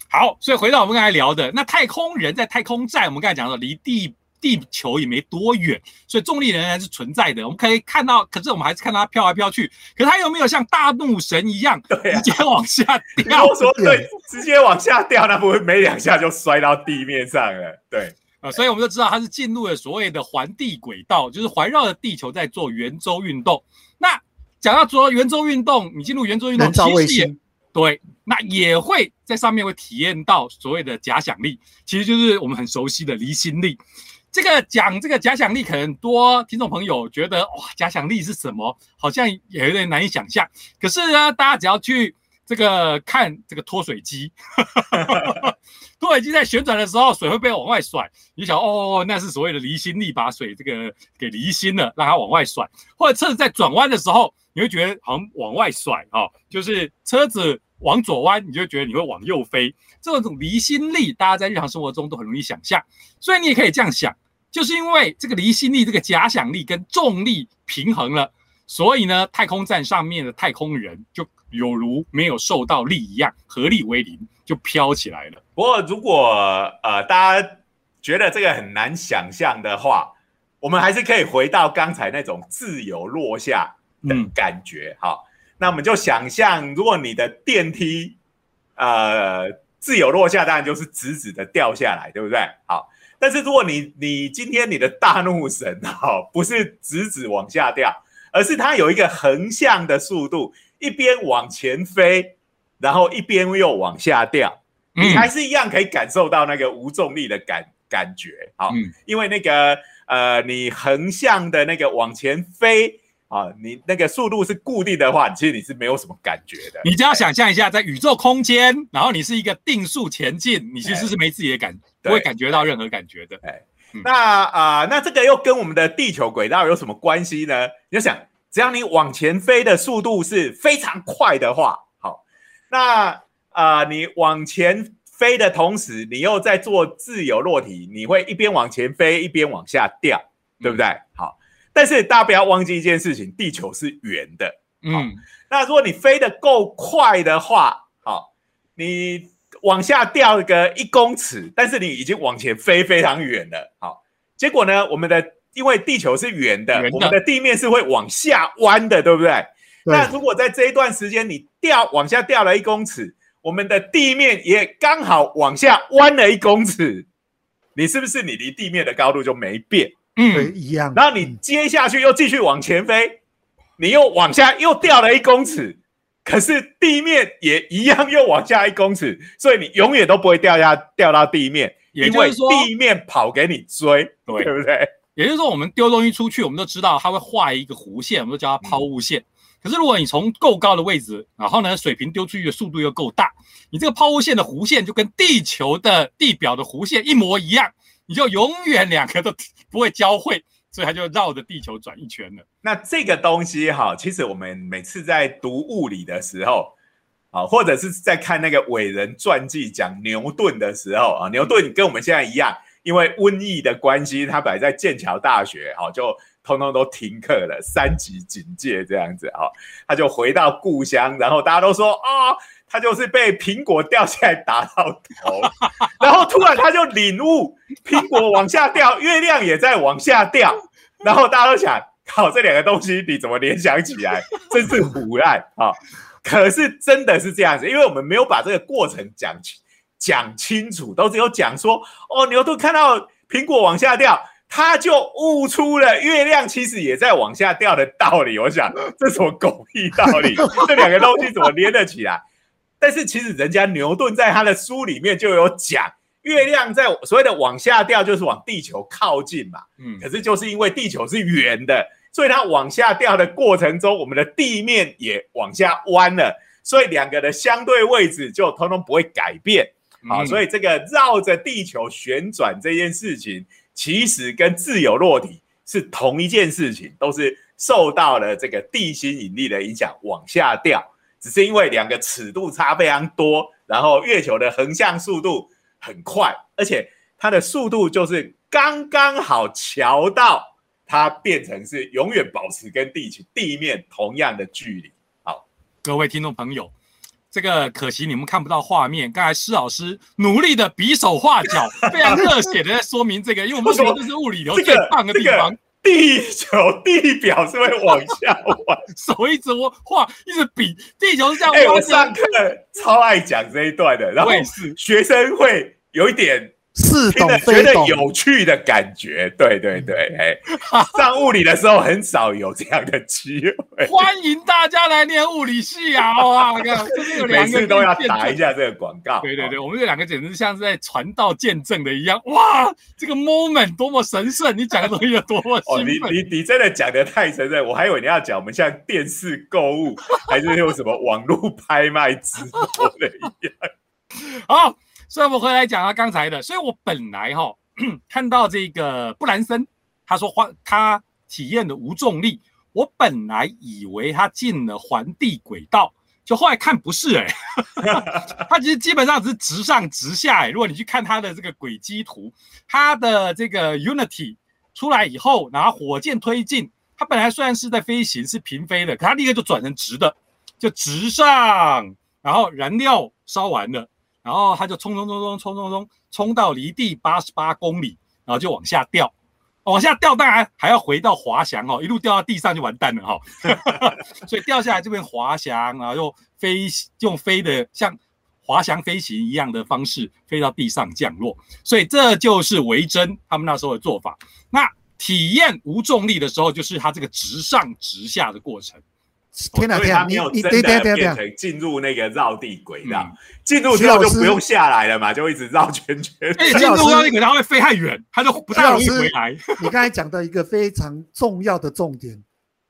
好，所以回到我们刚才聊的，那太空人在太空站，我们刚才讲了离地。地球也没多远，所以重力仍然是存在的。我们可以看到，可是我们还是看到它飘来飘去。可它有没有像大怒神一样，直接往下掉？说对，直接往下掉，那不会没两下就摔到地面上了？对啊，所以我们就知道它是进入了所谓的环地轨道，就是环绕着地球在做圆周运动。那讲到做圆周运动，你进入圆周运动，其实也对，那也会在上面会体验到所谓的假想力，其实就是我们很熟悉的离心力。这个讲这个假想力，可能多听众朋友觉得哇，假想力是什么？好像也有点难以想象。可是呢，大家只要去这个看这个脱水机，脱水机在旋转的时候，水会被往外甩。你想哦，那是所谓的离心力，把水这个给离心了，让它往外甩。或者车子在转弯的时候，你会觉得好像往外甩哦，就是车子往左弯，你就觉得你会往右飞。这种离心力，大家在日常生活中都很容易想象，所以你也可以这样想。就是因为这个离心力、这个假想力跟重力平衡了，所以呢，太空站上面的太空人就有如没有受到力一样，合力为零，就飘起来了。不过，如果呃大家觉得这个很难想象的话，我们还是可以回到刚才那种自由落下的感觉。好，那我们就想象，如果你的电梯呃自由落下，当然就是直直的掉下来，对不对？好。但是如果你你今天你的大怒神哈不是直直往下掉，而是它有一个横向的速度，一边往前飞，然后一边又往下掉，你还是一样可以感受到那个无重力的感感觉。好，因为那个呃，你横向的那个往前飞。啊，你那个速度是固定的话，其实你是没有什么感觉的。你只要想象一下，在宇宙空间，然后你是一个定速前进，你其实是没自己的感，不会感觉到任何感觉的。哎，那啊，那这个又跟我们的地球轨道有什么关系呢？你就想，只要你往前飞的速度是非常快的话，好，那啊，你往前飞的同时，你又在做自由落体，你会一边往前飞，一边往下掉，对不对？好。但是大家不要忘记一件事情，地球是圆的。嗯，那如果你飞得够快的话，好，你往下掉个一公尺，但是你已经往前飞非常远了。好，结果呢，我们的因为地球是圆的，我们的地面是会往下弯的，对不对？那如果在这一段时间你掉往下掉了一公尺，我们的地面也刚好往下弯了一公尺，你是不是你离地面的高度就没变？嗯，一样。然后你接下去又继续往前飞，你又往下又掉了一公尺，可是地面也一样又往下一公尺，所以你永远都不会掉下掉到地面，也就是说地面跑给你追，对对不对？也就是说，我们丢东西出去，我们都知道它会画一个弧线，我们都叫它抛物线。可是如果你从够高的位置，然后呢，水平丢出去的速度又够大，你这个抛物线的弧线就跟地球的地表的弧线一模一样，你就永远两个都不会交汇。所以它就绕着地球转一圈了。那这个东西哈，其实我们每次在读物理的时候，啊，或者是在看那个伟人传记讲牛顿的时候啊，牛顿跟我们现在一样，因为瘟疫的关系，他摆在剑桥大学哈，就通通都停课了，三级警戒这样子哈，他就回到故乡，然后大家都说啊，他就是被苹果掉下来打到头，然后突然他就领悟，苹果往下掉，月亮也在往下掉。然后大家都想，靠，这两个东西你怎么联想起来？真是胡乱啊！可是真的是这样子，因为我们没有把这个过程讲清讲清楚，都只有讲说，哦，牛顿看到苹果往下掉，他就悟出了月亮其实也在往下掉的道理。我想，这什么狗屁道理？这两个东西怎么连得起来？但是其实人家牛顿在他的书里面就有讲。月亮在所谓的往下掉，就是往地球靠近嘛。嗯，可是就是因为地球是圆的，所以它往下掉的过程中，我们的地面也往下弯了，所以两个的相对位置就通通不会改变。好，所以这个绕着地球旋转这件事情，其实跟自由落体是同一件事情，都是受到了这个地心引力的影响往下掉，只是因为两个尺度差非常多，然后月球的横向速度。很快，而且它的速度就是刚刚好调到它变成是永远保持跟地球地面同样的距离。好，各位听众朋友，这个可惜你们看不到画面。刚才施老师努力的比手画脚，非常热血的在说明这个，因为我们说这是物理流最棒的地方。地球地表是会往下弯，手一直画，一直比地球是这样。哎，我上课超爱讲这一段的，然后学生会有一点。似懂觉得有趣的感觉，对对对，哎，上物理的时候很少有这样的机会。欢迎大家来念物理系啊！哇，就是有两个都要打一下这个广告。对对对，我们这两个简直像是在传道见证的一样。哇，这个 moment 多么神圣！你讲的东西有多么哦，你你你真的讲的太神圣，我还以为你要讲我们像电视购物，还是用什么网络拍卖直播的一样。好。所以我回来讲啊刚才的，所以我本来哈 看到这个布兰森，他说环他体验的无重力，我本来以为他进了环地轨道，就后来看不是哎，他其实基本上是直上直下哎。如果你去看他的这个轨迹图，他的这个 Unity 出来以后，然后火箭推进，他本来虽然是在飞行是平飞的，可他立刻就转成直的，就直上，然后燃料烧完了。然后他就冲冲冲冲冲冲冲冲到离地八十八公里，然后就往下掉，往下掉，当然还要回到滑翔哦，一路掉到地上就完蛋了哈。所以掉下来这边滑翔，然后又飞用飞的像滑翔飞行一样的方式飞到地上降落。所以这就是维珍他们那时候的做法。那体验无重力的时候，就是它这个直上直下的过程。天哪，天哪！你你等等等等，进入那个绕地轨道，进入之后就不用下来了嘛，就一直绕圈圈。进入绕地轨道会飞太远，它就不太容易回来。你刚才讲到一个非常重要的重点，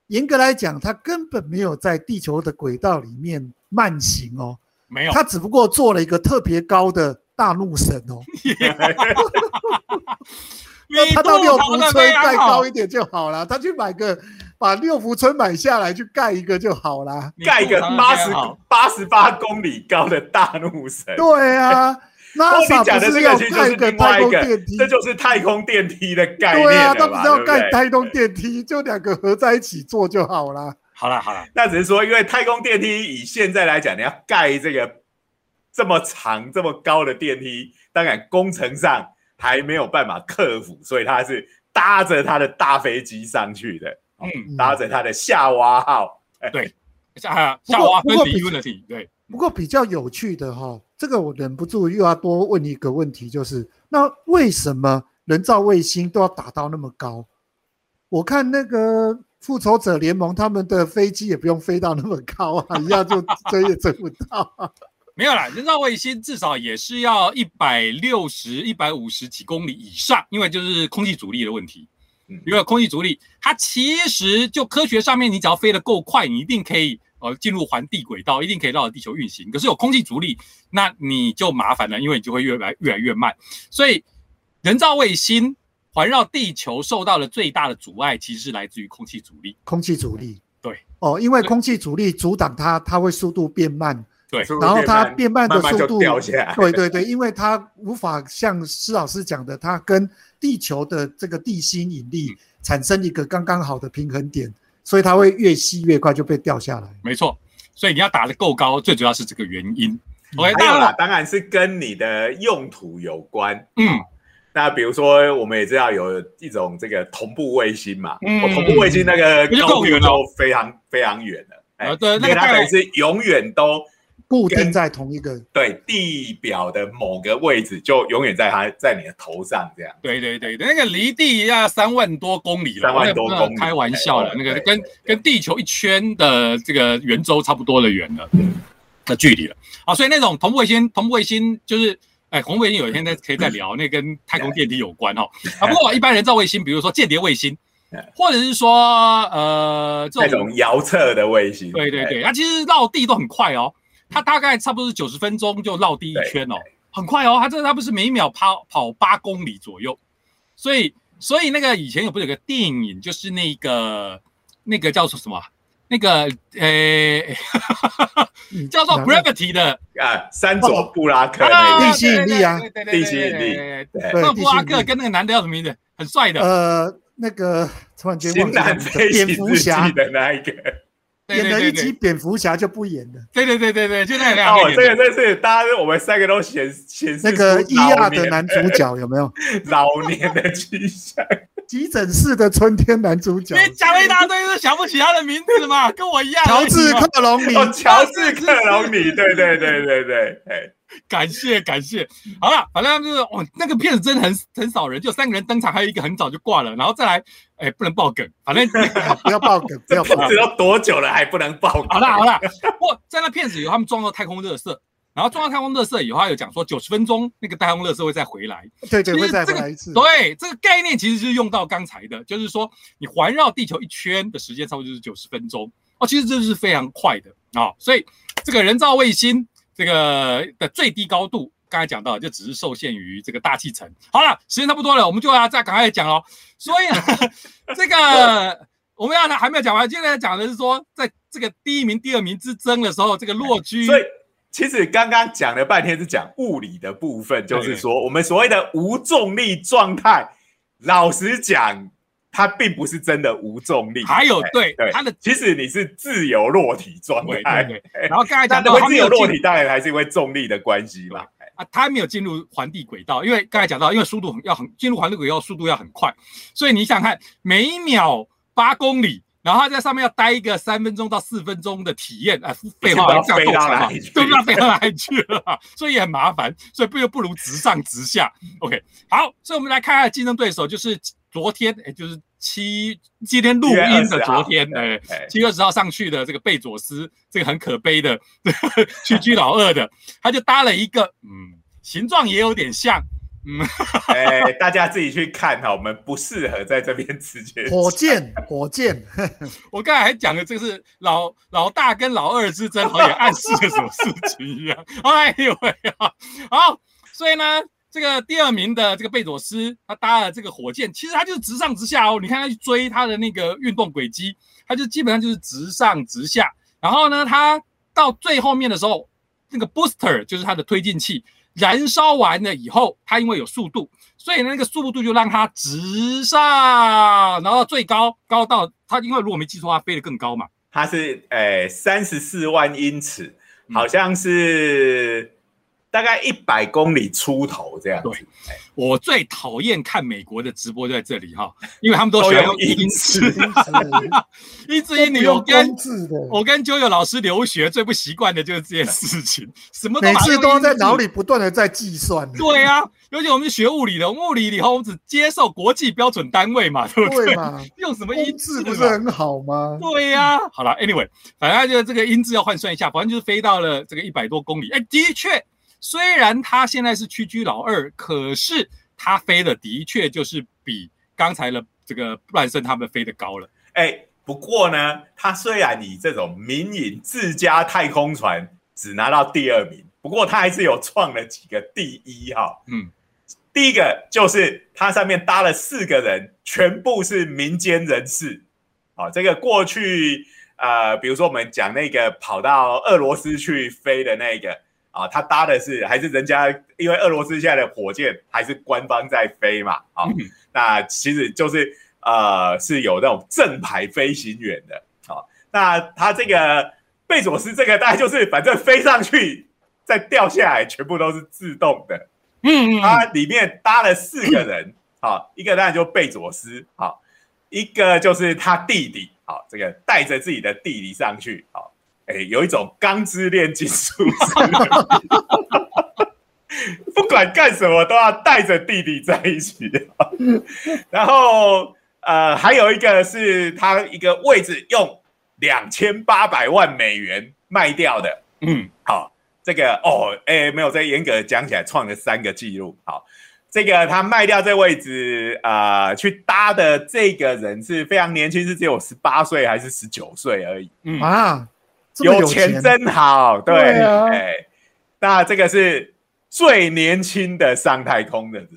严格来讲，它根本没有在地球的轨道里面慢行哦，没有，它只不过做了一个特别高的大怒神哦。他到六福村盖高一点就好了，他去买个把六福村买下来去盖一个就好了，盖一个八十八十八公里高的大怒神。对啊，那你讲的这个其实就是另外一个，这就是太空电梯的概念对啊，他不是要盖太空电梯，就两个合在一起做就好了。好了好了，那只是说，因为太空电梯以现在来讲，你要盖这个这么长这么高的电梯，当然工程上。还没有办法克服，所以他是搭着他的大飞机上去的，嗯，搭着他的夏娃号，对，夏夏娃跟 Unity，对。不过比较有趣的哈，这个我忍不住又要多问一个问题，就是那为什么人造卫星都要打到那么高？我看那个复仇者联盟他们的飞机也不用飞到那么高啊，一样就追也追不到。没有啦，人造卫星至少也是要一百六十一百五十几公里以上，因为就是空气阻力的问题。因为空气阻力，它其实就科学上面，你只要飞得够快，你一定可以呃进入环地轨道，一定可以绕着地球运行。可是有空气阻力，那你就麻烦了，因为你就会越来越来越慢。所以人造卫星环绕地球受到的最大的阻碍，其实是来自于空气阻力。空气阻力，对哦，因为空气阻力阻挡它，它会速度变慢。对，然后它变慢的速度掉下来。对对对，因为它无法像施老师讲的，它跟地球的这个地心引力产生一个刚刚好的平衡点，所以它会越吸越快就被掉下来。没错，所以你要打得够高，最主要是这个原因。OK，还有啦，当然是跟你的用途有关。嗯，那比如说我们也知道有一种这个同步卫星嘛，同步卫星那个高度就非常非常远了。哎，对，那个它等于是永远都。固定在同一个对地表的某个位置，就永远在它在你的头上这样。对对对，那个离地要三万多公里了，三万多公里，开玩笑了，那个跟跟地球一圈的这个圆周差不多的远了的距离了。啊，所以那种同步卫星，同步卫星就是，哎，同步卫星有一天再可以再聊，那跟太空电梯有关哦。啊，不过一般人造卫星，比如说间谍卫星，或者是说呃这种遥测的卫星，对对对，它其实绕地都很快哦。它大概差不多是九十分钟就绕第一圈哦，很快哦。它这他不是每秒跑跑八公里左右，所以所以那个以前有不是有个电影，就是那个那个叫做什么？那个呃，叫做 Gravity 的啊，三佐布拉克地心引力啊，地心引力。那布拉克跟那个男的叫什么名字？很帅的。呃，那个突然间忘记蝙蝠侠的那一个。演了一集蝙蝠侠就不演了。对对对对对，就那两个。哦，这个这是大家我们三个都显显示那个伊亚的男主角 有没有老年的迹象？急诊室的春天男主角。你讲了一大堆，都想不起他的名字嘛？跟我一样。乔治克隆尼。哦，乔治克隆尼，对对对对对，哎。感谢感谢，好了，反正就是哇，那个片子真的很很少人，就三个人登场，还有一个很早就挂了，然后再来，哎，不能爆梗，反正 不要爆梗，不要爆，知道多久了还不能爆梗。好了好了，不，在那片子有，他们装到太空热色，然后装到太空热色以后，他有讲说九十分钟那个太空热色会再回来，对对，会再回来一次。对，这个概念其实是用到刚才的，就是说你环绕地球一圈的时间差不多就是九十分钟哦，其实这是非常快的啊，所以这个人造卫星。这个的最低高度，刚才讲到，就只是受限于这个大气层。好了，时间差不多了，我们就要再赶快讲喽。所以呢，这个我们要呢还没有讲完，现在讲的是说，在这个第一名、第二名之争的时候，这个落居。所以其实刚刚讲了半天是讲物理的部分，就是说我们所谓的无重力状态，老实讲。它并不是真的无重力，还有对对它的，其实你是自由落体状态对。然后刚才讲到自由落体，当然还是因为重力的关系嘛。啊，它没有进入环地轨道，因为刚才讲到，因为速度很要很进入环地轨道速度要很快，所以你想看每秒八公里，然后他在上面要待一个三分钟到四分钟的体验，啊，废话，这样够长嘛？都不知道飞到哪里去了，所以也很麻烦，所以不如不如直上直下。OK，好，所以我们来看看竞争对手就是。昨天哎，就是七今天录音的昨天哎，七月二十号上去的这个贝佐斯，这个很可悲的 去居老二的，他就搭了一个，嗯，形状也有点像，嗯，哎，大家自己去看哈，我们不适合在这边直接。火箭，火箭，我刚才还讲的这个是老老大跟老二之争，好像暗示了什么事情一样。哎呦喂呀，好，所以呢。这个第二名的这个贝佐斯，他搭了这个火箭，其实他就是直上直下哦。你看他去追他的那个运动轨迹，他就基本上就是直上直下。然后呢，他到最后面的时候，那个 booster 就是他的推进器燃烧完了以后，它因为有速度，所以那个速度就让它直上，然后最高高到它，因为如果没记错，它飞得更高嘛。它是诶三十四万英尺，好像是。大概一百公里出头这样。对，我最讨厌看美国的直播就在这里哈，因为他们都喜欢用英字，英字英语。我跟我跟九友老师留学最不习惯的就是这件事情，什么每次都在脑里不断的在计算。对啊，尤其我们学物理的，物理以后我们只接受国际标准单位嘛，对不对？用什么英字不是很好吗？对呀，好了，Anyway，反正就这个英字要换算一下，反正就是飞到了这个一百多公里。哎，的确。虽然他现在是屈居老二，可是他飞的的确就是比刚才的这个布兰森他们飞的高了。哎，不过呢，他虽然以这种民营自家太空船只拿到第二名，不过他还是有创了几个第一哈。嗯，第一个就是他上面搭了四个人，全部是民间人士。好，这个过去呃，比如说我们讲那个跑到俄罗斯去飞的那个。啊，他搭的是还是人家，因为俄罗斯现在的火箭还是官方在飞嘛，啊，那其实就是呃是有那种正牌飞行员的，啊，那他这个贝佐斯这个大概就是反正飞上去再掉下来，全部都是自动的，嗯，嗯他里面搭了四个人，啊，一个当然就贝佐斯，啊，一个就是他弟弟，啊，这个带着自己的弟弟上去，好。哎，有一种钢之炼金术士，不管干什么都要带着弟弟在一起。然后，呃，还有一个是他一个位置用两千八百万美元卖掉的。嗯，好，这个哦，哎，没有再严格讲起来创了三个记录。好，这个他卖掉这位置啊，去搭的这个人是非常年轻，是只有十八岁还是十九岁而已。嗯啊。有钱真好，对，哎，那这个是最年轻的上太空的人，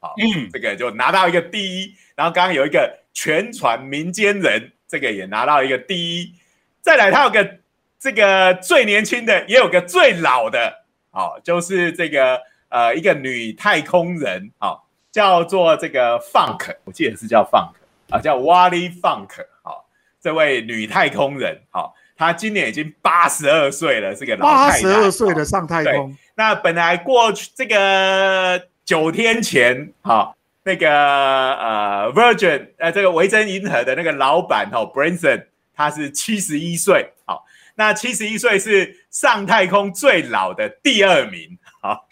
好，嗯，这个就拿到一个第一，然后刚刚有一个全船民间人，这个也拿到一个第一，再来他有个这个最年轻的，也有个最老的，好，就是这个呃一个女太空人，好，叫做这个 Funk，我记得是叫 Funk 啊，叫 Wally Funk，好，这位女太空人，好。他今年已经八十二岁了，这个老太太。八十二岁的上太空。那本来过去这个九天前，哈，那个呃，Virgin，呃，这个维珍银河的那个老板哈，Branson，他是七十一岁，好，那七十一岁是上太空最老的第二名，好，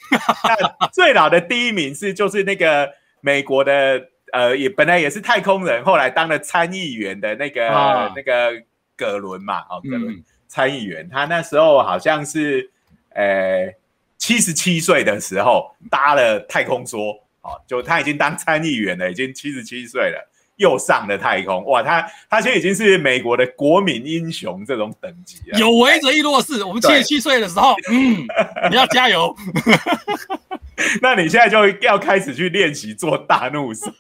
那最老的第一名是就是那个美国的，呃，也本来也是太空人，后来当了参议员的那个那个。葛伦嘛，哦，葛伦参议员，他那时候好像是，呃，七十七岁的时候搭了太空梭，哦，就他已经当参议员了，已经七十七岁了，又上了太空，哇，他他现在已经是美国的国民英雄这种等级了。有为者亦若是，我们七十七岁的时候，嗯，你要加油。那你现在就要开始去练习做大怒神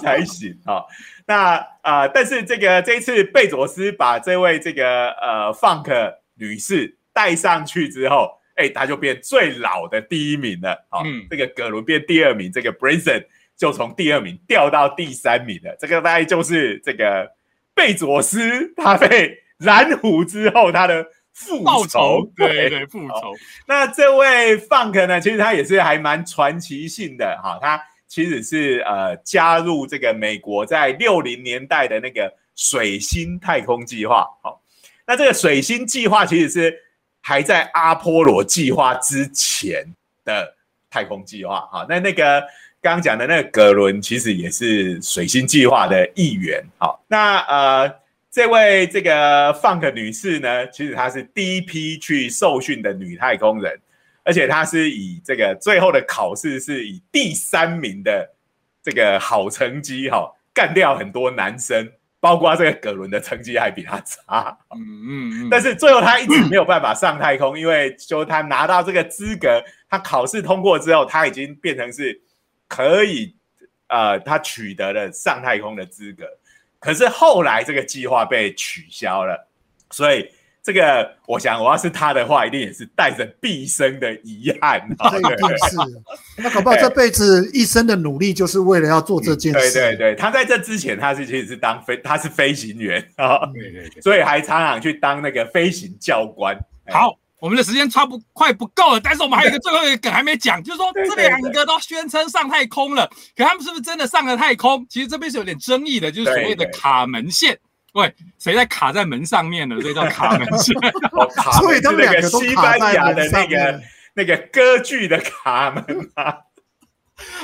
才行啊。那啊，但是这个这一次贝佐斯把这位这个呃 Funk 女士带上去之后，哎，他就变最老的第一名了。好，这个葛伦变第二名，这个 Branson 就从第二名掉到第三名了。这个大概就是这个贝佐斯他被染虎之后他的复仇，对对，复仇。那这位 Funk 呢，其实他也是还蛮传奇性的哈，他。其实是呃加入这个美国在六零年代的那个水星太空计划，好，那这个水星计划其实是还在阿波罗计划之前的太空计划，好，那那个刚刚讲的那个格伦其实也是水星计划的一员，好，那呃这位这个 Funk 女士呢，其实她是第一批去受训的女太空人。而且她是以这个最后的考试是以第三名的这个好成绩哈干掉很多男生，包括这个葛伦的成绩还比他差。嗯嗯。但是最后他一直没有办法上太空，因为就他拿到这个资格，他考试通过之后，他已经变成是可以呃，他取得了上太空的资格。可是后来这个计划被取消了，所以。这个，我想我要是他的话，一定也是带着毕生的遗憾。这一定是，那搞不好这辈子一生的努力就是为了要做这件事。对对对，他在这之前，他是其实是当飞，他是飞行员啊。对对对，所以还常常去当那个飞行教官。好，我们的时间差不快不够了，但是我们还有一个最后一个梗还没讲，就是说这两个都宣称上太空了，可他们是不是真的上了太空？其实这边是有点争议的，就是所谓的卡门线。喂，谁在卡在门上面了？所以叫卡门线。所以他们两个都卡在的那个那个歌剧的卡门啊。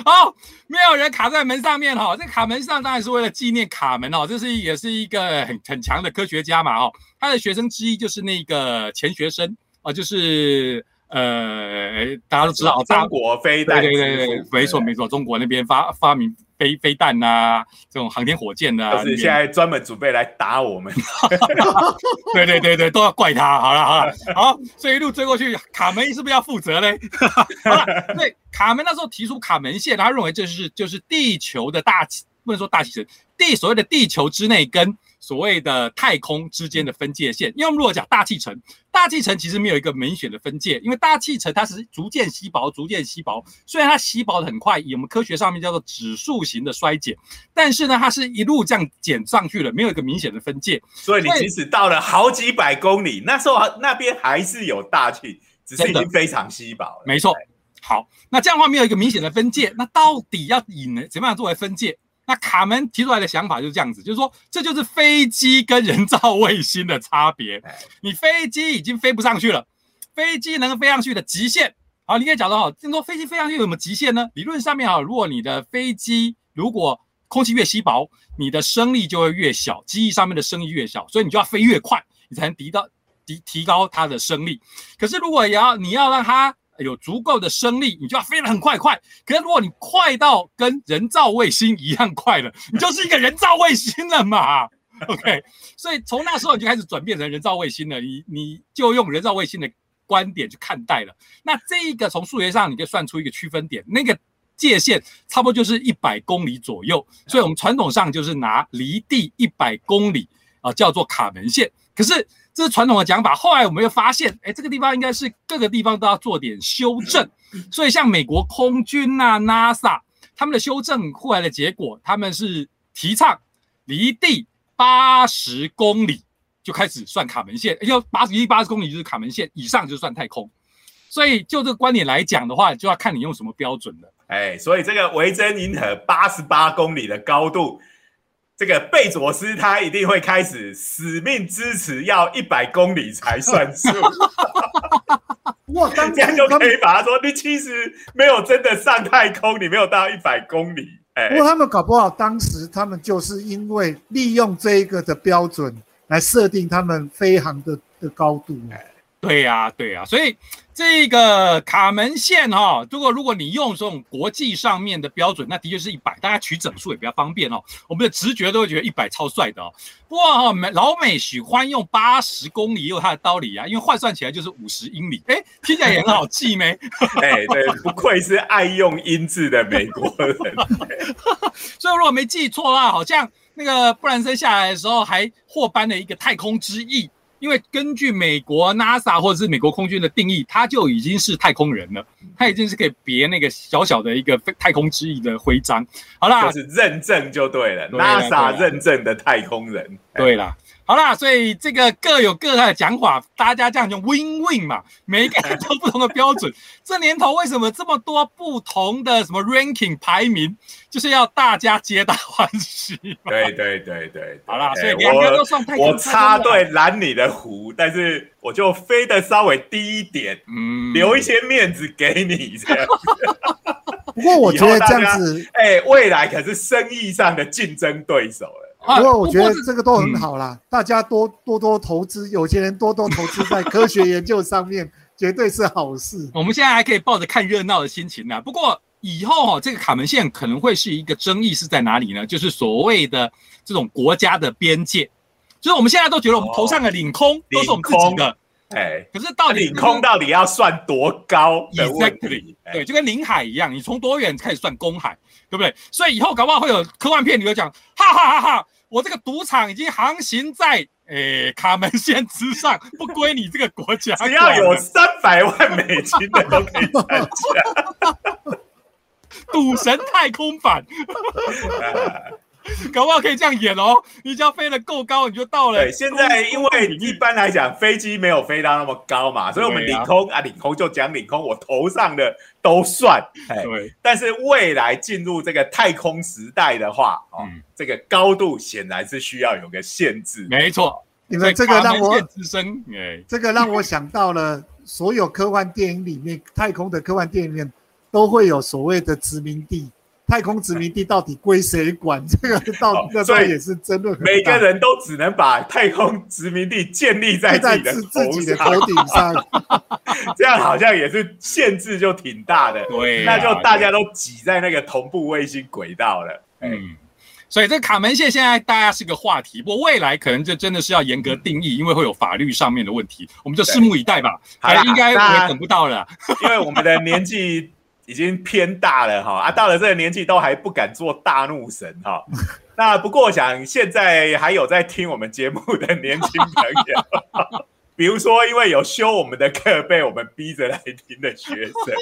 好，没有人卡在门上面哈。这卡门上当然是为了纪念卡门哦，这是也是一个很很强的科学家嘛哦。他的学生之一就是那个钱学森哦，就是呃，大家都知道中国飞弹，对对对，没错没错，中国那边发发明。飞飞弹呐，这种航天火箭呐，是现在专门准备来打我们。对对对对，都要怪他。好了好了，好，这一路追过去，卡门是不是要负责嘞？好了，对，卡门那时候提出卡门线，他认为这是就是地球的大气，不能说大气层，地所谓的地球之内跟。所谓的太空之间的分界线，因为我们如果讲大气层，大气层其实没有一个明显的分界，因为大气层它是逐渐稀薄，逐渐稀薄。虽然它稀薄的很快，以我们科学上面叫做指数型的衰减，但是呢，它是一路这样减上去了，没有一个明显的分界。所以你即使到了好几百公里，那时候那边还是有大气，只是已经非常稀薄了。没错。好，那这样的话没有一个明显的分界，那到底要以怎么样作为分界？那卡门提出来的想法就是这样子，就是说这就是飞机跟人造卫星的差别。你飞机已经飞不上去了，飞机能飞上去的极限，好，你可以讲到好，就说飞机飞上去有什么极限呢？理论上面啊，如果你的飞机如果空气越稀薄，你的升力就会越小，机翼上面的升力越小，所以你就要飞越快，你才能提到提提高它的升力。可是如果要你要让它有足够的升力，你就要飞得很快快。可是如果你快到跟人造卫星一样快了，你就是一个人造卫星了嘛。OK，所以从那时候你就开始转变成人造卫星了。你你就用人造卫星的观点去看待了。那这一个从数学上你就算出一个区分点，那个界限差不多就是一百公里左右。所以我们传统上就是拿离地一百公里啊叫做卡门线。可是这是传统的讲法，后来我们又发现，哎，这个地方应该是各个地方都要做点修正，所以像美国空军啊、NASA 他们的修正后来的结果，他们是提倡离地八十公里就开始算卡门线，要八十一八十公里就是卡门线以上就算太空，所以就这个观点来讲的话，就要看你用什么标准了。哎，所以这个维珍银河八十八公里的高度。这个贝佐斯他一定会开始死命支持要一百公里才算数。哇，这样就可以把他说，你其实没有真的上太空，你没有到一百公里。哎，不过他们搞不好当时他们就是因为利用这一个的标准来设定他们飞航的的高度。哎，对呀，对呀，所以。这个卡门线哈，如果如果你用这种国际上面的标准，那的确是一百，大家取整数也比较方便哦。我们的直觉都会觉得一百超帅的哦。不过哈，美老美喜欢用八十公里，也有它的道理啊，因为换算起来就是五十英里，哎，听起来也很好记没？哎，对，不愧是爱用英字的美国人。所以如果没记错啦，好像那个布兰森下来的时候还获颁了一个太空之翼。因为根据美国 NASA 或者是美国空军的定义，他就已经是太空人了，他已经是可以别那个小小的一个太空之翼的徽章。好啦，就是认证就对了，NASA 认证的太空人。对啦。好啦，所以这个各有各的讲法，大家这样就 win win 嘛，每一个人都不同的标准。这年头为什么这么多不同的什么 ranking 排名，就是要大家皆大欢喜。对对对对，好啦，所以两个都算太我插队拦你的湖，但是我就飞得稍微低一点，嗯，留一些面子给你这样。不过我觉得这样子，哎，未来可是生意上的竞争对手了。不过我觉得这个都很好啦，大家多多多投资，有钱人多多投资在科学研究上面，绝对是好事。我们现在还可以抱着看热闹的心情呢。不过以后哦，这个卡门线可能会是一个争议是在哪里呢？就是所谓的这种国家的边界，就是我们现在都觉得我们头上的领空都是我们自己的，哎，可是到领空到底要算多高？Exactly，对，就跟领海一样，你从多远开始算公海？对不对？所以以后搞不好会有科幻片，你会讲，哈哈哈哈！我这个赌场已经航行在诶卡门线之上，不归你这个国家。只要有三百万美金的都可以参加。赌神太空版。搞不好可以这样演哦。你只要飞得够高，你就到了。对，现在因为一般来讲飞机没有飞到那么高嘛，所以我们领空啊，领空就讲领空，我头上的都算。对，但是未来进入这个太空时代的话，哦，这个高度显然是需要有个限制。没错，你们这个让我这个让我想到了所有科幻电影里面，太空的科幻电影里面都会有所谓的殖民地。太空殖民地到底归谁管？这个到那时候也是争论。每个人都只能把太空殖民地建立在自己的自己的头顶上，这样好像也是限制就挺大的。对，那就大家都挤在那个同步卫星轨道了。嗯，所以这卡门线现在大家是个话题，不过未来可能就真的是要严格定义，因为会有法律上面的问题，我们就拭目以待吧。还应该也等不到了，因为我们的年纪。已经偏大了哈啊，到了这个年纪都还不敢做大怒神哈。那不过我想现在还有在听我们节目的年轻朋友，比如说因为有修我们的课被我们逼着来听的学生，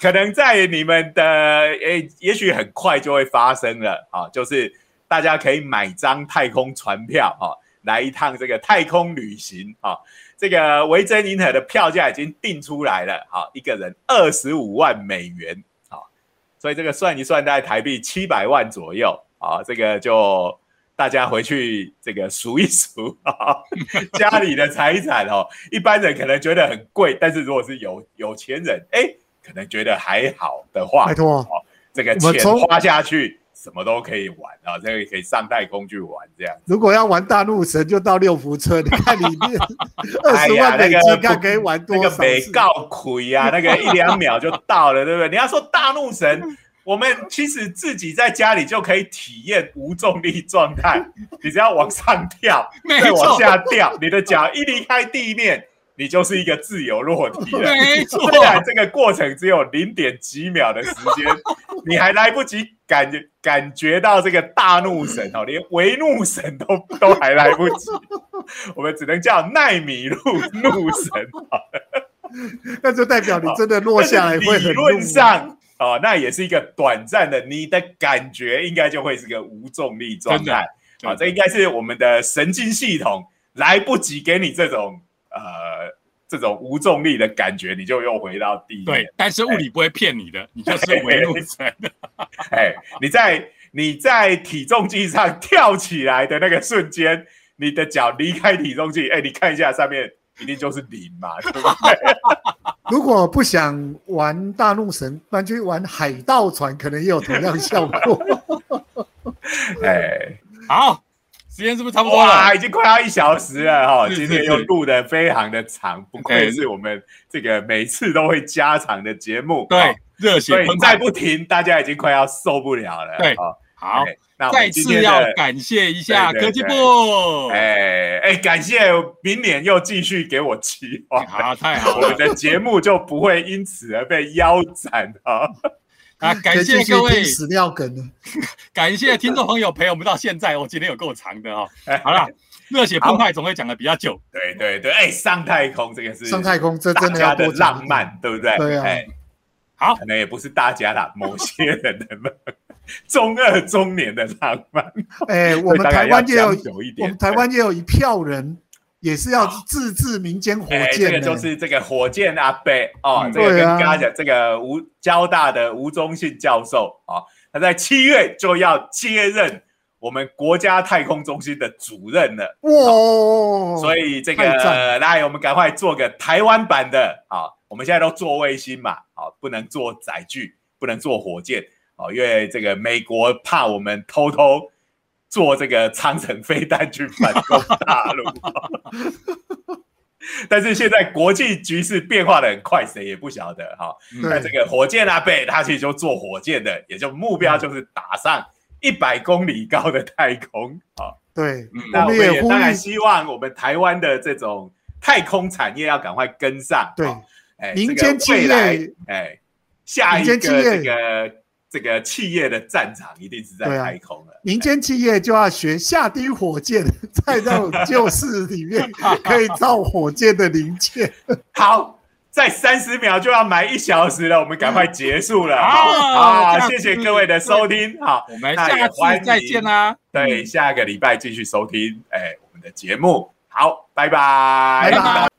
可能在你们的诶，也许很快就会发生了啊，就是大家可以买张太空船票哈，来一趟这个太空旅行啊。这个维珍银河的票价已经定出来了，好，一个人二十五万美元，好，所以这个算一算，大概台币七百万左右，好，这个就大家回去这个数一数 啊，家里的财产哦，一般人可能觉得很贵，但是如果是有有钱人，哎，可能觉得还好的话，拜托，这个钱花下去。什么都可以玩啊，这个可以上太空去玩这样。如果要玩大陆神，就到六福村，你看里面二十万美金，看可以玩多少？那个没告亏啊，那个一两秒就到了，对不对？你要说大陆神，我们其实自己在家里就可以体验无重力状态，你只要往上跳，再往下掉，你的脚一离开地面。你就是一个自由落体了，虽然这个过程只有零点几秒的时间，你还来不及感觉感觉到这个大怒神哦，连为怒神都都还来不及，我们只能叫奈米路怒神那就代表你真的落下来会理论上哦，那也是一个短暂的，你的感觉应该就会是个无重力状态。啊，这应该是我们的神经系统来不及给你这种。呃，这种无重力的感觉，你就又回到地。对，但是物理不会骗你的，你就是维路神。哎，你在你在体重机上跳起来的那个瞬间，你的脚离开体重机，哎，你看一下上面，一定就是零嘛，对不对？如果不想玩大怒神，那就玩海盗船，可能也有同样效果。哎，好。时间是不是差不多了？已经快要一小时了哈，今天又录的非常的长，不愧是我们这个每次都会加长的节目。对，热血再不停，大家已经快要受不了了。对，好，那再次要感谢一下科技部。哎哎，感谢，明年又继续给我期望。好，太好，我们的节目就不会因此而被腰斩啊。啊！感谢各位屎尿梗 感谢听众朋友陪我们到现在。我今天有够长的哦。好了，热血澎湃总会讲的比较久。对对对，哎，上太空这个是上太空，这真的要的浪漫，对不对？对啊。好，可能也不是大家啦，某些人的 中二中年的浪漫。哎，我们台湾也有，我们台湾也有一票人。也是要自制民间火箭，这个就是这个火箭阿贝哦，这个跟大家讲这个吴交大的吴宗信教授啊，他在七月就要接任我们国家太空中心的主任了哇！所以这个来，我们赶快做个台湾版的啊！我们现在都做卫星嘛，啊，不能做载具，不能做火箭哦，因为这个美国怕我们偷偷。做这个长城飞弹去反攻大陆，但是现在国际局势变化的很快，谁也不晓得哈。那这个火箭阿贝，他其实就做火箭的，也就目标就是打上一百公里高的太空啊。对，那我们也当然希望我们台湾的这种太空产业要赶快跟上。对，哎，民间企业，哎，下一个这个。这个企业的战场一定是在太空了。民间企业就要学下低火箭，在那种旧式里面 可以造火箭的零件。好，在三十秒就要买一小时了，我们赶快结束了。好，谢谢各位的收听。好，我们下次再见啦。对，下个礼拜继续收听，哎，我们的节目。好，拜拜，拜拜。